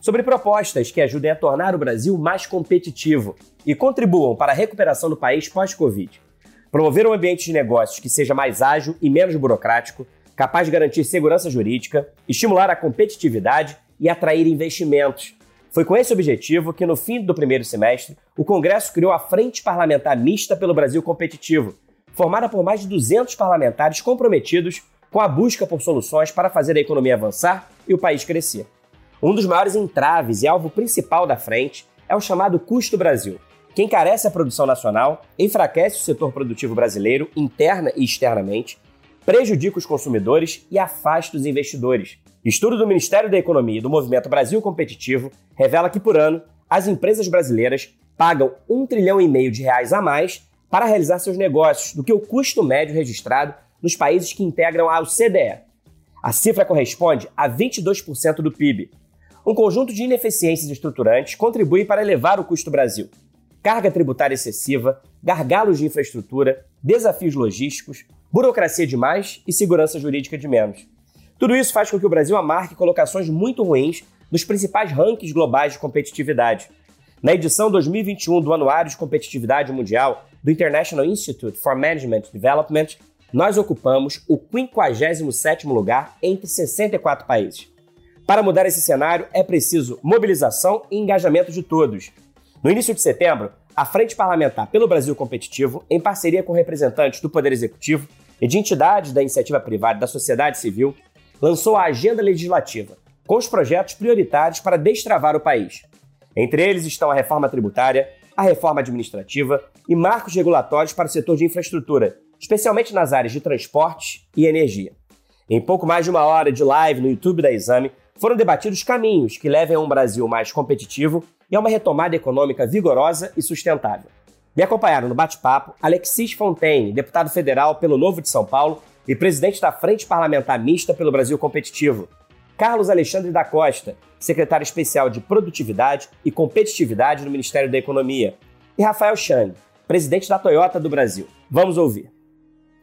sobre propostas que ajudem a tornar o Brasil mais competitivo e contribuam para a recuperação do país pós-Covid. Promover um ambiente de negócios que seja mais ágil e menos burocrático, capaz de garantir segurança jurídica, estimular a competitividade e atrair investimentos. Foi com esse objetivo que, no fim do primeiro semestre, o Congresso criou a Frente Parlamentar Mista pelo Brasil Competitivo, formada por mais de 200 parlamentares comprometidos com a busca por soluções para fazer a economia avançar e o país crescer. Um dos maiores entraves e alvo principal da frente é o chamado custo Brasil, que encarece a produção nacional, enfraquece o setor produtivo brasileiro interna e externamente, prejudica os consumidores e afasta os investidores. Estudo do Ministério da Economia e do Movimento Brasil Competitivo revela que por ano as empresas brasileiras pagam um trilhão e meio de reais a mais para realizar seus negócios do que o custo médio registrado nos países que integram a OCDE. A cifra corresponde a 22% do PIB. Um conjunto de ineficiências estruturantes contribui para elevar o custo Brasil. Carga tributária excessiva, gargalos de infraestrutura, desafios logísticos, burocracia demais e segurança jurídica de menos. Tudo isso faz com que o Brasil amarque colocações muito ruins nos principais rankings globais de competitividade. Na edição 2021 do Anuário de Competitividade Mundial do International Institute for Management Development, nós ocupamos o 57º lugar entre 64 países. Para mudar esse cenário, é preciso mobilização e engajamento de todos. No início de setembro, a Frente Parlamentar pelo Brasil Competitivo, em parceria com representantes do Poder Executivo e de entidades da iniciativa privada e da sociedade civil, lançou a Agenda Legislativa, com os projetos prioritários para destravar o país. Entre eles estão a reforma tributária, a reforma administrativa e marcos regulatórios para o setor de infraestrutura, especialmente nas áreas de transporte e energia. Em pouco mais de uma hora de live no YouTube da Exame, foram debatidos caminhos que levem a um Brasil mais competitivo e a uma retomada econômica vigorosa e sustentável. Me acompanharam no bate-papo Alexis Fontaine, deputado federal pelo Novo de São Paulo e presidente da Frente Parlamentar Mista pelo Brasil Competitivo, Carlos Alexandre da Costa, secretário especial de Produtividade e Competitividade no Ministério da Economia, e Rafael Chang, presidente da Toyota do Brasil. Vamos ouvir.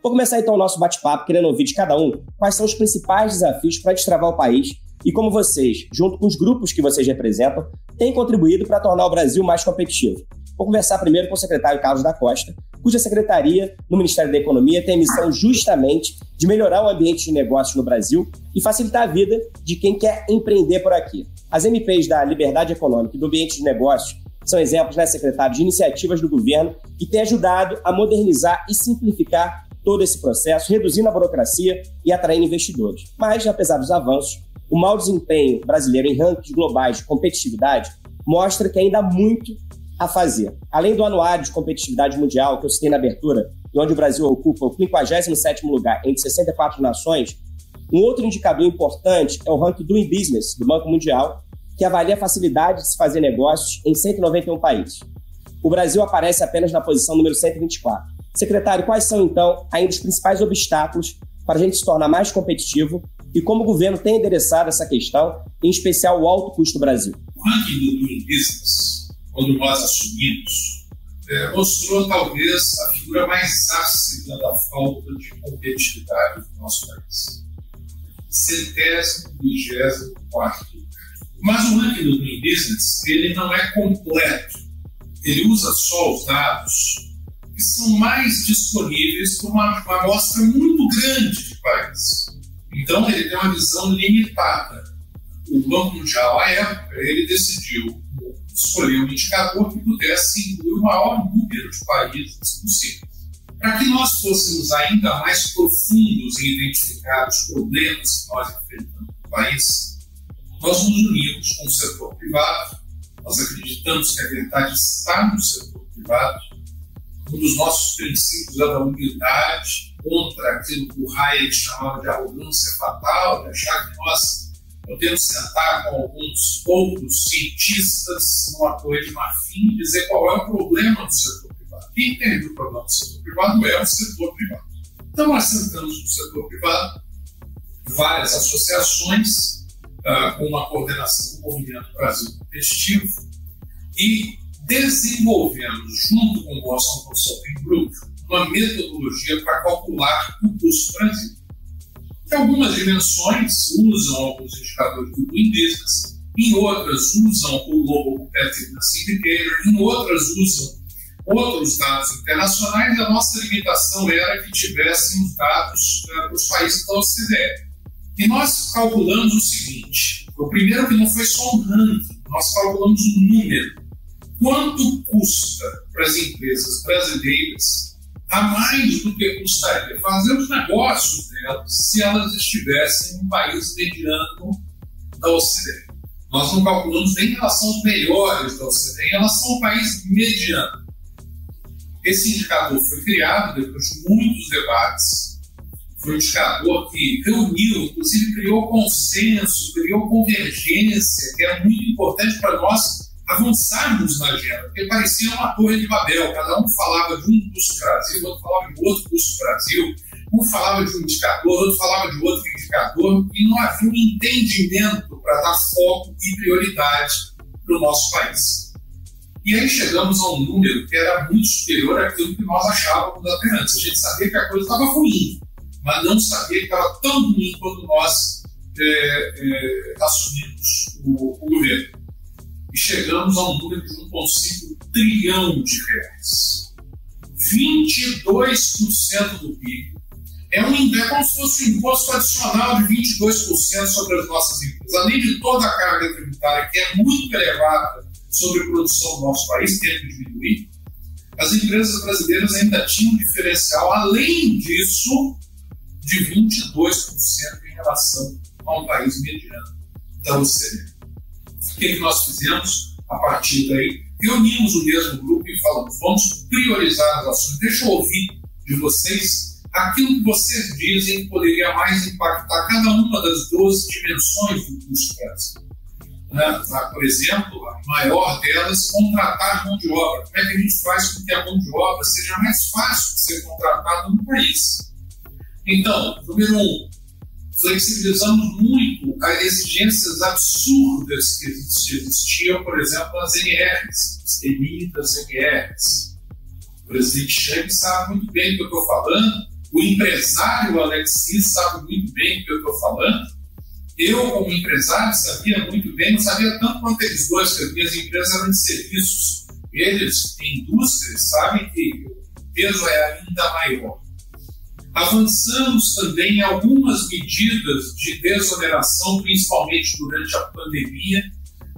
Vou começar então o nosso bate-papo querendo ouvir de cada um quais são os principais desafios para destravar o país e como vocês, junto com os grupos que vocês representam, têm contribuído para tornar o Brasil mais competitivo. Vou conversar primeiro com o secretário Carlos da Costa, cuja secretaria no Ministério da Economia tem a missão justamente de melhorar o ambiente de negócios no Brasil e facilitar a vida de quem quer empreender por aqui. As MPs da Liberdade Econômica e do Ambiente de Negócios são exemplos, né, secretário, de iniciativas do governo que têm ajudado a modernizar e simplificar todo esse processo, reduzindo a burocracia e atraindo investidores. Mas, apesar dos avanços, o mau desempenho brasileiro em rankings globais de competitividade mostra que ainda há muito a fazer. Além do anuário de competitividade mundial que eu citei na abertura, e onde o Brasil ocupa o 57º lugar entre 64 nações, um outro indicador importante é o ranking Doing Business do Banco Mundial, que avalia a facilidade de se fazer negócios em 191 países. O Brasil aparece apenas na posição número 124. Secretário, quais são, então, ainda os principais obstáculos para a gente se tornar mais competitivo e como o governo tem endereçado essa questão, em especial o alto custo Brasil? O ranking do Doing Business, quando nós assumimos, é, mostrou talvez a figura mais ácida da falta de competitividade do nosso país. Centésimo, vigésimo, quarto Mas o ranking do Doing Business, ele não é completo. Ele usa só os dados que são mais disponíveis para uma amostra muito grande de países. Então, ele tem uma visão limitada. O Banco Mundial, à época, ele decidiu escolher um indicador que pudesse incluir o maior número de países possível. Para que nós fôssemos ainda mais profundos em identificar os problemas que nós enfrentamos no país, nós nos unimos com o setor privado, nós acreditamos que a verdade está no setor privado, um dos nossos princípios é da humildade contra aquilo que o Hayek chamava de arrogância fatal, de achar que nós podemos sentar com alguns outros cientistas numa torre de marfim e dizer qual é o problema do setor privado. Quem entende o problema do setor privado é o setor privado. Então, nós sentamos no setor privado, várias associações, uh, com uma coordenação do Movimento Brasil Competitivo, e desenvolvemos, junto com o Boston Consulting Group, uma metodologia para calcular o custo do. Em algumas dimensões usam alguns indicadores do Doing Business, em outras usam o Global Competitiveness Indicator, em outras usam outros dados internacionais. A nossa limitação era que tivéssemos dados uh, para os países da OCDE. E nós calculamos o seguinte: o primeiro que não foi só um ranking, nós calculamos um número. Quanto custa para as empresas brasileiras a mais do que custaria fazer os negócios delas se elas estivessem em um país mediano da OCDE. Nós não calculamos nem em relação aos melhores da OCDE, em relação ao país mediano. Esse indicador foi criado depois de muitos debates, foi um indicador que reuniu, inclusive criou consenso, criou convergência, que é muito importante para nós avançarmos na agenda, porque parecia uma torre de Babel, cada um falava de um custo Brasil, outro falava de outro custo Brasil, um falava de um indicador, outro falava de outro indicador, e não havia um entendimento para dar foco e prioridade para o nosso país. E aí chegamos a um número que era muito superior àquilo que nós achávamos até antes. A gente sabia que a coisa estava ruim, mas não sabia que estava tão ruim quando nós é, é, assumimos o, o governo e chegamos a um número de 1,5 trilhão de reais. 22% do PIB. É, um, é como se fosse um imposto adicional de 22% sobre as nossas empresas. Além de toda a carga tributária, que é muito elevada sobre a produção do nosso país, tem que diminuir, as empresas brasileiras ainda tinham um diferencial, além disso, de 22% em relação a um país mediano da OCDE. O que, que nós fizemos a partir daí? Reunimos o mesmo grupo e falamos: vamos priorizar as ações. Deixa eu ouvir de vocês aquilo que vocês dizem que poderia mais impactar cada uma das 12 dimensões do custo Brasil. Né? Por exemplo, a maior delas, contratar mão de obra. Como é que a gente faz com que a mão de obra seja mais fácil de ser contratada no país? Então, número um, flexibilizamos muito as exigências absurdas que existiam, por exemplo, nas NRs, as temidas NRs. O presidente Chang sabe muito bem do que eu estou falando, o empresário Alexis sabe muito bem do que eu estou falando. Eu, como empresário, sabia muito bem, não sabia tanto quanto eles dois, que as minhas empresas eram de serviços. Eles, indústrias, sabem que o peso é ainda maior. Avançamos também em algumas medidas de desoneração, principalmente durante a pandemia.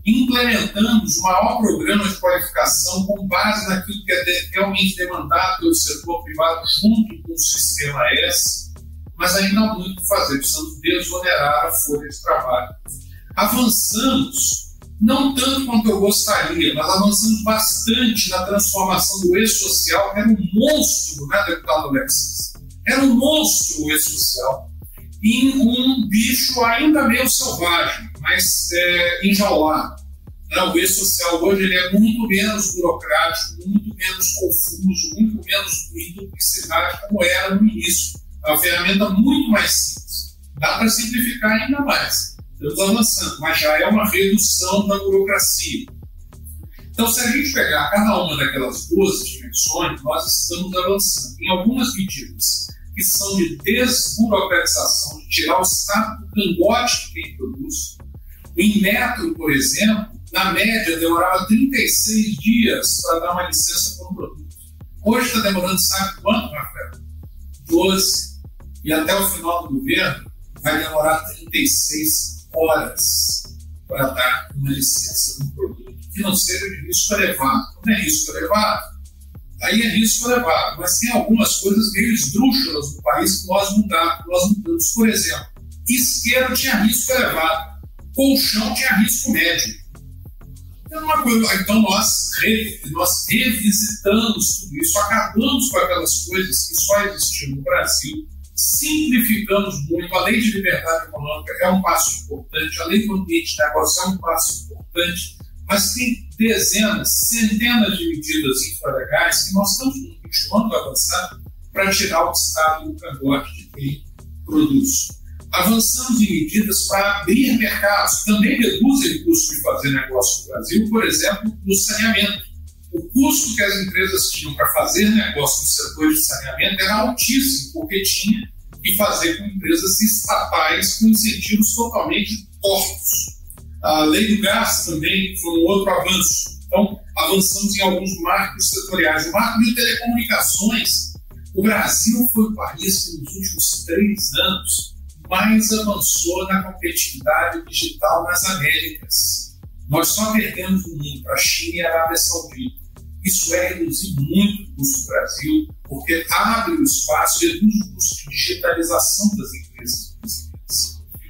Implementamos o maior programa de qualificação com base naquilo que é realmente demandado pelo setor privado junto com o sistema S, mas ainda há muito que fazer, precisamos desonerar a folha de trabalho. Avançamos não tanto quanto eu gostaria, mas avançamos bastante na transformação do e-social, que era um monstro, né, deputado Alexis? Era um monstro social em um bicho ainda meio selvagem, mas é, enjaulado. Não, o e-social hoje ele é muito menos burocrático, muito menos confuso, muito menos em duplicidade como era no início. É uma ferramenta muito mais simples. Dá para simplificar ainda mais. Estamos avançando, mas já é uma redução da burocracia. Então, se a gente pegar cada uma daquelas duas dimensões, nós estamos avançando em algumas medidas que são de desburocratização, de tirar o Estado do cangote de quem produz. O Inmetro, por exemplo, na média demorava 36 dias para dar uma licença para um produto. Hoje está demorando, sabe quanto, Rafael? 12. E até o final do governo vai demorar 36 horas para dar uma licença para um produto que não seja de risco elevado. Não é risco elevado, aí é risco elevado. Mas tem algumas coisas meio esdrúxulas no país que nós mudamos. Nós mudamos. Por exemplo, isqueiro tinha risco elevado, colchão tinha risco médio. Então, então nós, nós revisitamos tudo isso, acabamos com aquelas coisas que só existiam no Brasil, simplificamos muito. A lei de liberdade econômica é um passo importante, a lei do ambiente de negócio é um passo importante, mas tem dezenas, centenas de medidas infralegais que nós estamos continuando a avançar para tirar o Estado do cangote de quem produz. Avançamos em medidas para abrir mercados, também reduzem o custo de fazer negócio no Brasil, por exemplo, no saneamento. O custo que as empresas tinham para fazer negócio no setor de saneamento era altíssimo, porque tinha que fazer com empresas estatais com incentivos totalmente tortos. A lei do gás também foi um outro avanço. Então, avançamos em alguns marcos setoriais. O marco de telecomunicações, o Brasil foi o país que nos últimos três anos mais avançou na competitividade digital nas Américas. Nós só perdemos o mundo para a China e a Arábia Saudita. Isso é reduzir muito o custo do Brasil, porque abre o espaço, reduz o custo de digitalização das empresas.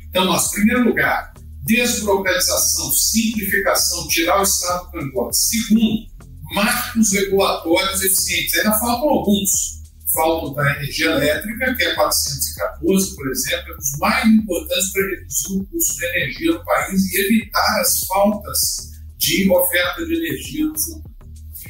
Então, nosso primeiro lugar, desburocratização, simplificação, tirar o Estado do cangote. Segundo, marcos regulatórios eficientes. Ainda faltam alguns. Faltam da energia elétrica, que é 414, por exemplo, é um dos mais importantes para reduzir o custo de energia no país e evitar as faltas de oferta de energia no futuro.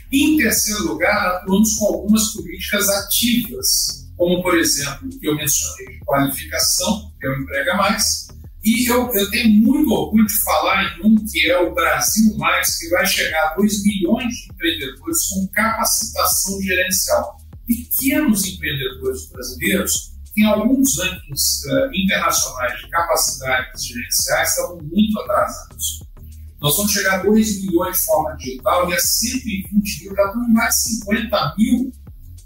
Em terceiro lugar, atuamos com algumas políticas ativas, como, por exemplo, o que eu mencionei de qualificação, que é o Emprega Mais, e eu, eu, tenho muito orgulho de falar em um que é o Brasil Mais, que vai chegar a 2 milhões de empreendedores com capacitação gerencial. Pequenos empreendedores brasileiros, em alguns rankings uh, internacionais de capacidades gerenciais, estavam muito atrasados. Nós vamos chegar a 2 milhões de forma digital e a 120 mil, já estamos mais de 50 mil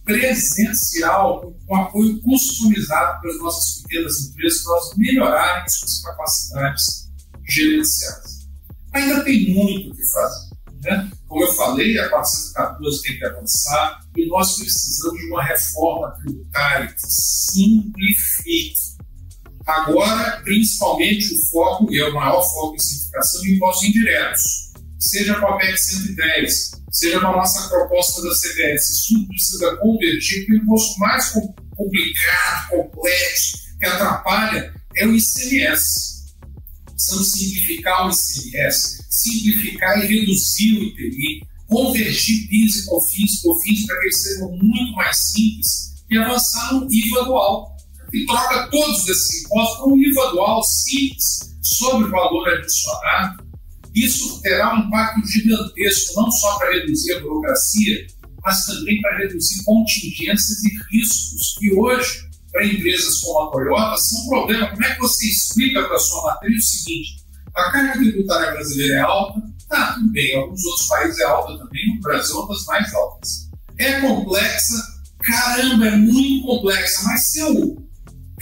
presencial, com apoio customizado pelas nossas pequenas empresas, para elas melhorarem suas capacidades gerenciais. Ainda tem muito o que fazer. Né? Como eu falei, a 414 tem que avançar e nós precisamos de uma reforma tributária que simplifique. Agora, principalmente, o foco, e é o maior foco em simplificação de impostos indiretos, seja com a PEC 110, seja com a nossa proposta da CBS. Isso precisa convergir, porque o imposto mais complicado, complexo, que atrapalha é o ICMS. Precisamos simplificar o ICMS, simplificar e reduzir o IPI, convergir PIS e COFINS, COFINS para que eles sejam muito mais simples e avançar no IVA dual. E troca todos esses impostos para um IVA dual simples, sobre valor adicionado, isso terá um impacto gigantesco, não só para reduzir a burocracia, mas também para reduzir contingências e riscos que hoje, para empresas como a Toyota, são um problema. Como é que você explica para a sua matriz o seguinte? A carga tributária brasileira é alta? Tá, tudo bem. Em alguns outros países é alta também, no Brasil, uma das mais altas. É complexa? Caramba, é muito complexa, mas se eu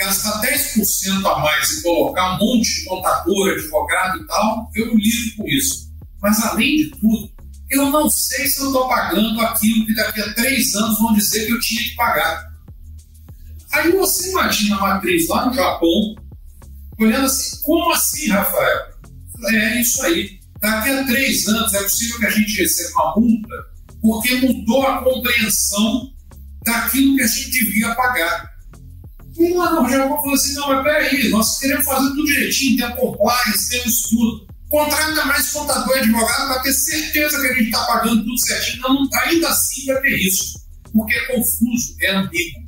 gastar 10% a mais e colocar um monte de contador, advogado e tal, eu lido com isso. Mas, além de tudo, eu não sei se eu estou pagando aquilo que daqui a três anos vão dizer que eu tinha que pagar. Aí você imagina a matriz lá no Japão, olhando assim, como assim, Rafael? É isso aí. Daqui a três anos é possível que a gente receba uma multa porque mudou a compreensão daquilo que a gente devia pagar. E lá no Japão falou assim: não, mas peraí, nós queremos fazer tudo direitinho, tem a compliance, temos tudo. Contrata mais contador e advogado para ter certeza que a gente está pagando tudo certinho. Não, ainda assim vai ter isso, porque é confuso, é ambíguo.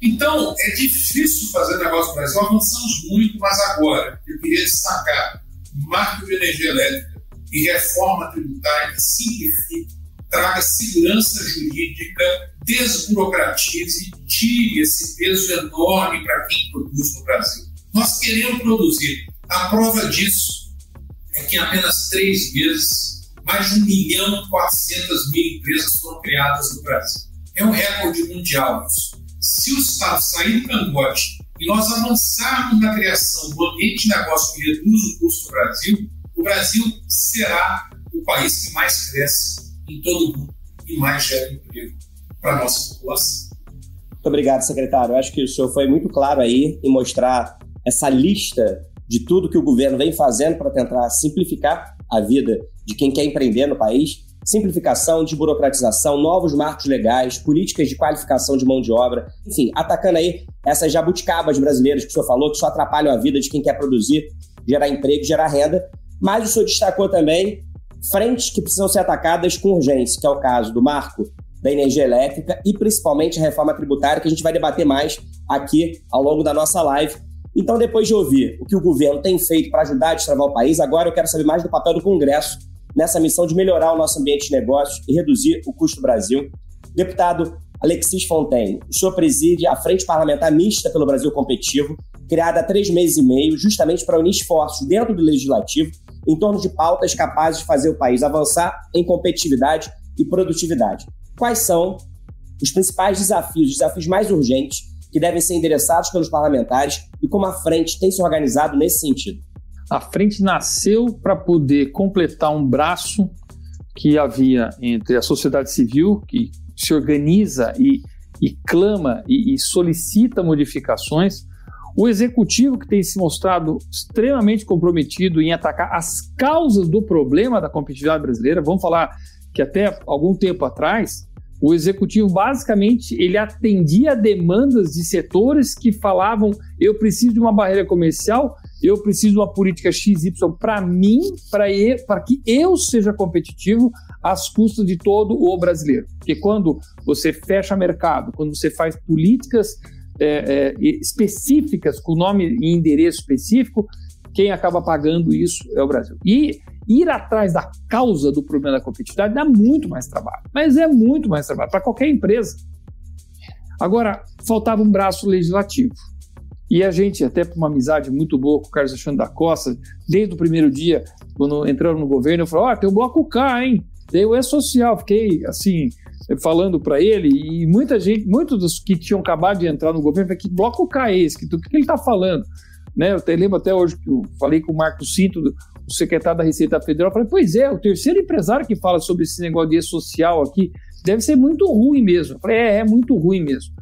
Então, é difícil fazer negócio no Brasil. Avançamos muito, mas agora eu queria destacar marco de energia elétrica e reforma tributária que simplifique traga segurança jurídica, desburocratize, tire esse peso enorme para quem produz no Brasil. Nós queremos produzir. A prova disso é que em apenas três meses, mais de 1 milhão e 400 mil empresas foram criadas no Brasil. É um recorde mundial isso. Se o Estado sair do cangote e nós avançarmos na criação do ambiente de negócio que reduz o custo do Brasil, o Brasil será o país que mais cresce em todo o mundo e mais gera emprego para a nossa população. Muito obrigado, secretário. Eu acho que o senhor foi muito claro aí em mostrar essa lista de tudo que o governo vem fazendo para tentar simplificar a vida de quem quer empreender no país. Simplificação, desburocratização, novos marcos legais, políticas de qualificação de mão de obra, enfim, atacando aí essas jabuticabas brasileiras que o senhor falou, que só atrapalham a vida de quem quer produzir, gerar emprego, gerar renda. Mas o senhor destacou também frentes que precisam ser atacadas com urgência, que é o caso do marco da energia elétrica e principalmente a reforma tributária, que a gente vai debater mais aqui ao longo da nossa live. Então, depois de ouvir o que o governo tem feito para ajudar a destravar o país, agora eu quero saber mais do papel do Congresso nessa missão de melhorar o nosso ambiente de negócios e reduzir o custo do Brasil. Deputado Alexis Fontaine, o senhor preside a Frente Parlamentar Mista pelo Brasil Competitivo, criada há três meses e meio, justamente para unir esforços dentro do Legislativo em torno de pautas capazes de fazer o país avançar em competitividade e produtividade. Quais são os principais desafios, os desafios mais urgentes que devem ser endereçados pelos parlamentares e como a frente tem se organizado nesse sentido? A frente nasceu para poder completar um braço que havia entre a sociedade civil, que se organiza e, e clama e, e solicita modificações, o executivo, que tem se mostrado extremamente comprometido em atacar as causas do problema da competitividade brasileira, vamos falar que até algum tempo atrás, o executivo basicamente ele atendia demandas de setores que falavam: eu preciso de uma barreira comercial, eu preciso de uma política XY para mim, para que eu seja competitivo às custas de todo o brasileiro. Porque quando você fecha mercado, quando você faz políticas é, é, específicas, com nome e endereço específico, quem acaba pagando isso é o Brasil. E ir atrás da causa do problema da competitividade dá muito mais trabalho, mas é muito mais trabalho para qualquer empresa. Agora, faltava um braço legislativo. E a gente, até por uma amizade muito boa com o Carlos Alexandre da Costa, desde o primeiro dia, quando entraram no governo, eu falei: Ó, oh, tem o bloco K, hein? Daí o E-Social. Fiquei, assim, falando para ele, e muita gente, muitos dos que tinham acabado de entrar no governo, falei: que bloco K é esse? O que, que ele está falando? Né, eu até lembro até hoje que eu falei com o Marco Cinto, o secretário da Receita Federal, falei, pois é, o terceiro empresário que fala sobre esse negócio de social aqui deve ser muito ruim mesmo. Falei, é, é muito ruim mesmo.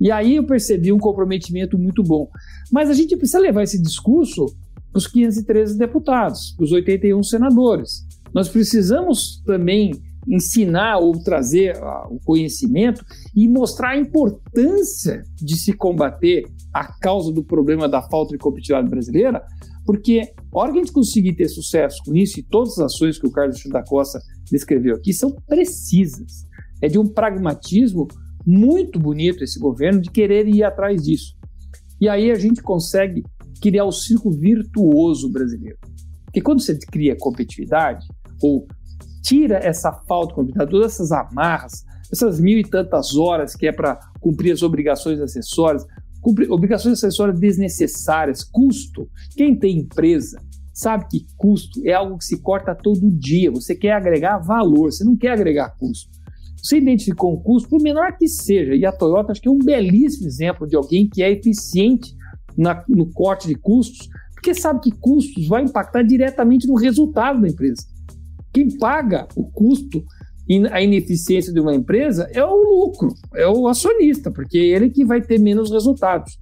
E aí eu percebi um comprometimento muito bom. Mas a gente precisa levar esse discurso para os 513 deputados, para os 81 senadores. Nós precisamos também ensinar ou trazer uh, o conhecimento e mostrar a importância de se combater a causa do problema da falta de competitividade brasileira, porque a hora que a gente conseguir ter sucesso com isso, e todas as ações que o Carlos da Costa descreveu aqui são precisas. É de um pragmatismo muito bonito esse governo de querer ir atrás disso. E aí a gente consegue criar o círculo virtuoso brasileiro. Porque quando você cria competitividade, ou tira essa falta de competitividade, todas essas amarras, essas mil e tantas horas que é para cumprir as obrigações acessórias, cumprir obrigações acessórias desnecessárias, custo. Quem tem empresa sabe que custo é algo que se corta todo dia. Você quer agregar valor, você não quer agregar custo. Você identificou um custo, por menor que seja, e a Toyota acho que é um belíssimo exemplo de alguém que é eficiente na, no corte de custos, porque sabe que custos vai impactar diretamente no resultado da empresa. Quem paga o custo a ineficiência de uma empresa é o lucro, é o acionista, porque é ele que vai ter menos resultados.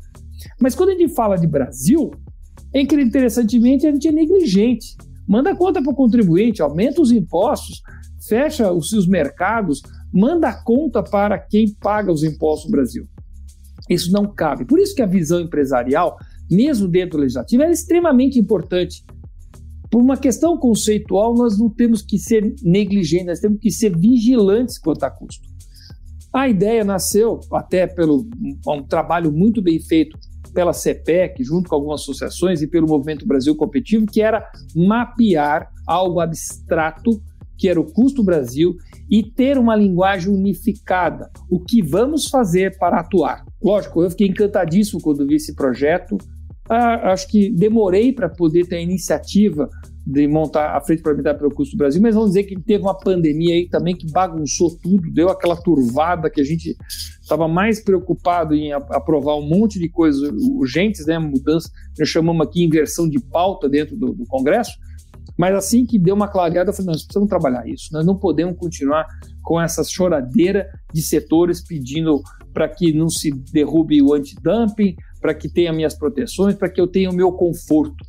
Mas quando a gente fala de Brasil, é interessantemente a gente é negligente. Manda conta para o contribuinte, aumenta os impostos, fecha os seus mercados, manda conta para quem paga os impostos no Brasil. Isso não cabe. Por isso que a visão empresarial, mesmo dentro do legislativo, é extremamente importante. Por uma questão conceitual, nós não temos que ser negligentes, nós temos que ser vigilantes quanto a custo. A ideia nasceu até pelo um trabalho muito bem feito pela CEPEC, junto com algumas associações, e pelo Movimento Brasil Competitivo, que era mapear algo abstrato, que era o custo Brasil, e ter uma linguagem unificada. O que vamos fazer para atuar? Lógico, eu fiquei encantadíssimo quando vi esse projeto. Ah, acho que demorei para poder ter a iniciativa de montar a Frente Parlamentar pelo Custo do Brasil, mas vamos dizer que teve uma pandemia aí também que bagunçou tudo, deu aquela turvada que a gente estava mais preocupado em aprovar um monte de coisas urgentes, né, mudança, nós chamamos aqui inversão de pauta dentro do, do Congresso, mas assim que deu uma clareada, eu falei, nós precisamos trabalhar isso, nós não podemos continuar com essa choradeira de setores pedindo para que não se derrube o antidumping, para que tenha minhas proteções, para que eu tenha o meu conforto.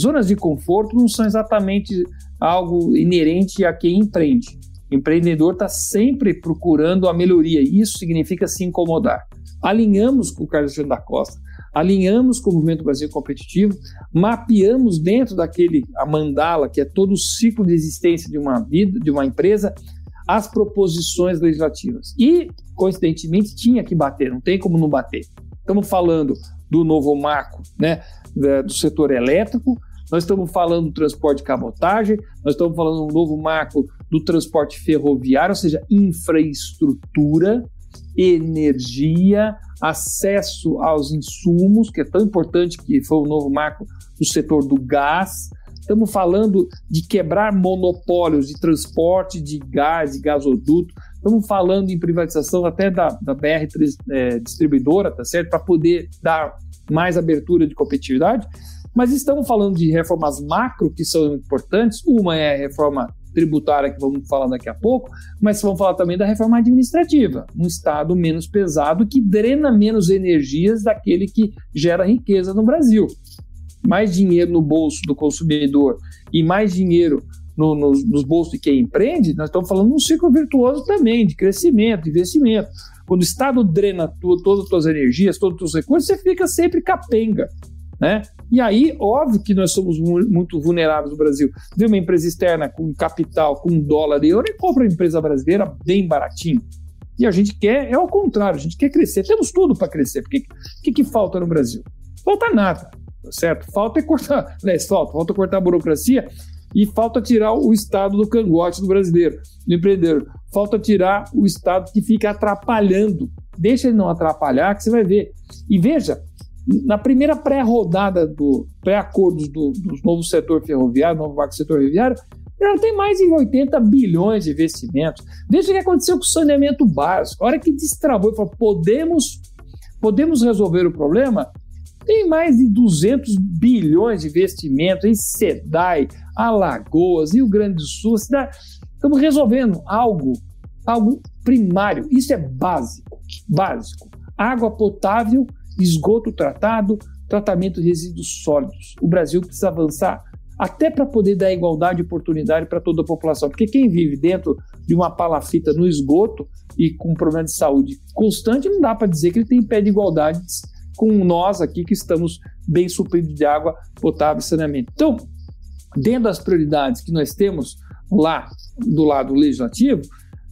Zonas de conforto não são exatamente algo inerente a quem empreende. O empreendedor está sempre procurando a melhoria, e isso significa se incomodar. alinhamos com o Carlos Alexandre da Costa, alinhamos com o Movimento Brasil Competitivo, mapeamos dentro daquele a mandala, que é todo o ciclo de existência de uma vida, de uma empresa, as proposições legislativas. E, coincidentemente, tinha que bater, não tem como não bater. Estamos falando do novo marco né, do setor elétrico, nós estamos falando do transporte de cabotagem, nós estamos falando do novo marco do transporte ferroviário, ou seja, infraestrutura, energia, acesso aos insumos, que é tão importante que foi o novo marco do setor do gás. Estamos falando de quebrar monopólios de transporte de gás, de gasoduto. Estamos falando em privatização até da, da BR é, distribuidora, tá certo? Para poder dar mais abertura de competitividade. Mas estamos falando de reformas macro que são importantes. Uma é a reforma tributária, que vamos falar daqui a pouco, mas vamos falar também da reforma administrativa, um Estado menos pesado que drena menos energias daquele que gera riqueza no Brasil. Mais dinheiro no bolso do consumidor e mais dinheiro no, nos, nos bolsos de quem empreende, nós estamos falando de um ciclo virtuoso também, de crescimento, investimento. Quando o Estado drena todas as suas energias, todos os seus recursos, você fica sempre capenga. Né? E aí, óbvio que nós somos muito vulneráveis no Brasil. Vê uma empresa externa com capital, com dólar de euro, e compra uma empresa brasileira bem baratinho. E a gente quer, é o contrário, a gente quer crescer. Temos tudo para crescer. O que, que, que falta no Brasil? Falta nada, tá certo? Falta é cortar, né, falta, falta cortar a burocracia e falta tirar o Estado do cangote do brasileiro, do empreendedor. Falta tirar o Estado que fica atrapalhando. Deixa ele não atrapalhar, que você vai ver. E veja, na primeira pré-rodada do pré-acordos do, do novo setor ferroviário, novo setor ferroviário, já tem mais de 80 bilhões de investimentos. Veja o que aconteceu com o saneamento básico. A hora que destravou e falou, podemos, podemos resolver o problema, tem mais de 200 bilhões de investimentos em SEDAI, Alagoas, Rio Grande do Sul. Estamos resolvendo algo, algo primário. Isso é básico, básico. Água potável esgoto tratado, tratamento de resíduos sólidos. O Brasil precisa avançar até para poder dar igualdade de oportunidade para toda a população. Porque quem vive dentro de uma palafita no esgoto e com um problema de saúde constante, não dá para dizer que ele tem pé de igualdade com nós aqui que estamos bem supridos de água potável e saneamento. Então, dentro das prioridades que nós temos lá do lado legislativo,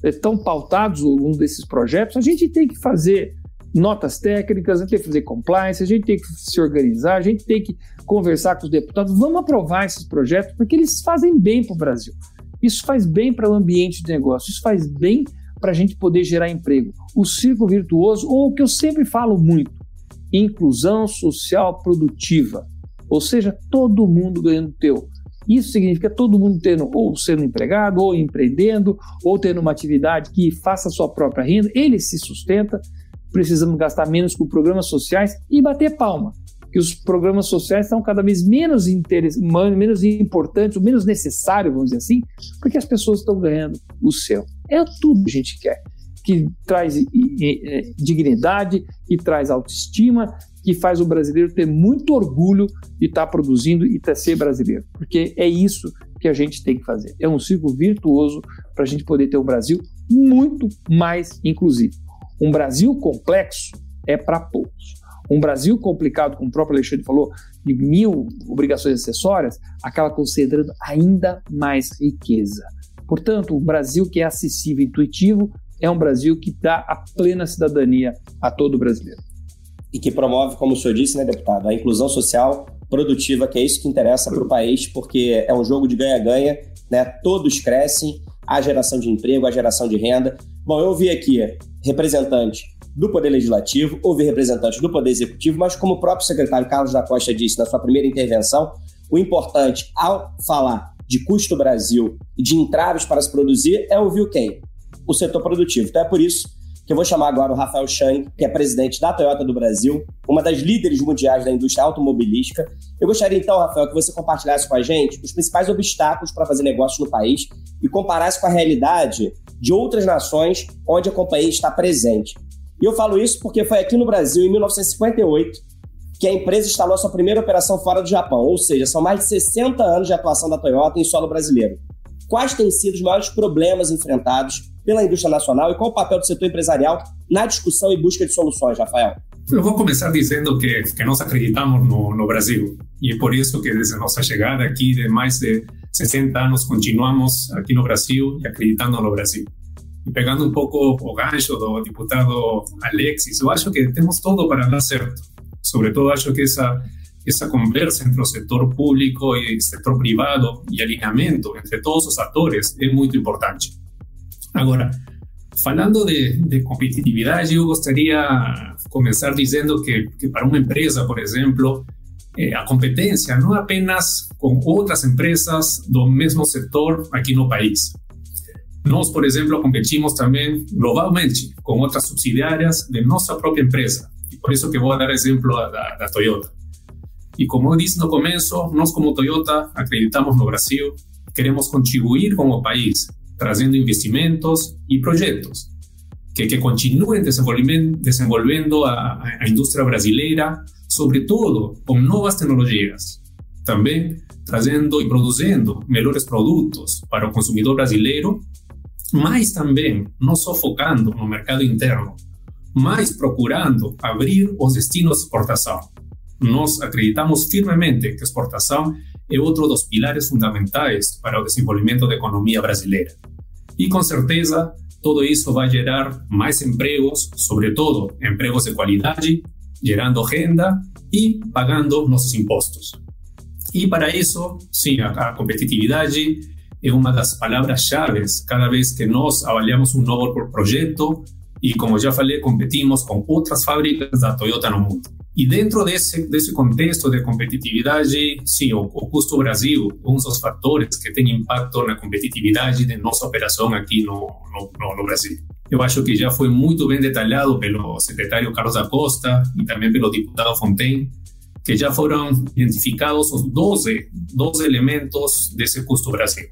estão pautados alguns desses projetos, a gente tem que fazer notas técnicas, a gente tem que fazer compliance, a gente tem que se organizar, a gente tem que conversar com os deputados. Vamos aprovar esses projetos porque eles fazem bem para o Brasil. Isso faz bem para o ambiente de negócio, isso faz bem para a gente poder gerar emprego. O círculo virtuoso, ou o que eu sempre falo muito, inclusão social produtiva. Ou seja, todo mundo ganhando teu. Isso significa todo mundo tendo ou sendo empregado, ou empreendendo, ou tendo uma atividade que faça sua própria renda, ele se sustenta, precisamos gastar menos com programas sociais e bater palma, que os programas sociais estão cada vez menos, menos importantes, menos necessários, vamos dizer assim, porque as pessoas estão ganhando o céu. É tudo que a gente quer, que traz dignidade, que traz autoestima, que faz o brasileiro ter muito orgulho de estar produzindo e ter, ser brasileiro, porque é isso que a gente tem que fazer. É um ciclo virtuoso para a gente poder ter um Brasil muito mais inclusivo. Um Brasil complexo é para poucos. Um Brasil complicado, como o próprio Alexandre falou, de mil obrigações acessórias, acaba concentrando ainda mais riqueza. Portanto, o Brasil que é acessível e intuitivo é um Brasil que dá a plena cidadania a todo brasileiro. E que promove, como o senhor disse, né, deputado, a inclusão social produtiva, que é isso que interessa para o país, porque é um jogo de ganha-ganha, né? Todos crescem, a geração de emprego, a geração de renda. Bom, eu vi aqui representante do Poder Legislativo, houve representante do Poder Executivo, mas como o próprio secretário Carlos da Costa disse na sua primeira intervenção, o importante ao falar de custo Brasil e de entraves para se produzir é ouvir quem? O setor produtivo. Então é por isso que eu vou chamar agora o Rafael Chang, que é presidente da Toyota do Brasil, uma das líderes mundiais da indústria automobilística. Eu gostaria então, Rafael, que você compartilhasse com a gente os principais obstáculos para fazer negócios no país e comparasse com a realidade de outras nações onde a companhia está presente. E eu falo isso porque foi aqui no Brasil, em 1958, que a empresa instalou sua primeira operação fora do Japão, ou seja, são mais de 60 anos de atuação da Toyota em solo brasileiro. Quais têm sido os maiores problemas enfrentados pela indústria nacional e qual o papel do setor empresarial na discussão e busca de soluções, Rafael? Eu vou começar dizendo que, que nós acreditamos no, no Brasil e é por isso que desde nossa chegada aqui de mais de 60 anos continuamos aqui no Brasil e acreditando no Brasil. E pegando um pouco o gancho do deputado Alexis, eu acho que temos tudo para dar certo. Sobretudo acho que essa essa conversa entre o setor público e o setor privado e alinhamento entre todos os atores é muito importante. Agora, falando de, de competitividade, eu gostaria de começar dizendo que, que para uma empresa, por exemplo, eh, a competência não apenas com outras empresas do mesmo setor aqui no país. Nós, por exemplo, competimos também globalmente com outras subsidiárias de nossa própria empresa. E por isso que vou dar exemplo da, da Toyota. E como eu disse no começo, nós como Toyota acreditamos no Brasil, queremos contribuir com o país, trazendo investimentos e projetos que, que continuem desenvolvendo, a, a indústria brasileira, sobretudo com novas tecnologias. Também trazendo e produzindo melhores produtos para o consumidor brasileiro, mas também não só focando no mercado interno, mas procurando abrir os destinos de exportação nós acreditamos firmemente que a exportação é outro dos pilares fundamentais para o desenvolvimento da economia brasileira. E com certeza, todo isso vai gerar mais empregos, sobretudo empregos de qualidade, gerando renda e pagando nossos impostos. E para isso, sim, a, competitividade é uma das palavras-chave cada vez que nós avaliamos um novo projeto e, como já falei, competimos com outras fábricas da Toyota no mundo. E dentro desse, desse contexto de competitividade, sim, o, o custo Brasil um dos fatores que tem impacto na competitividade de nossa operação aqui no, no, no, Brasil. Eu acho que já foi muito bem detalhado pelo secretário Carlos da Costa e também pelo deputado Fontaine, que já foram identificados os 12, 12 elementos desse custo Brasil.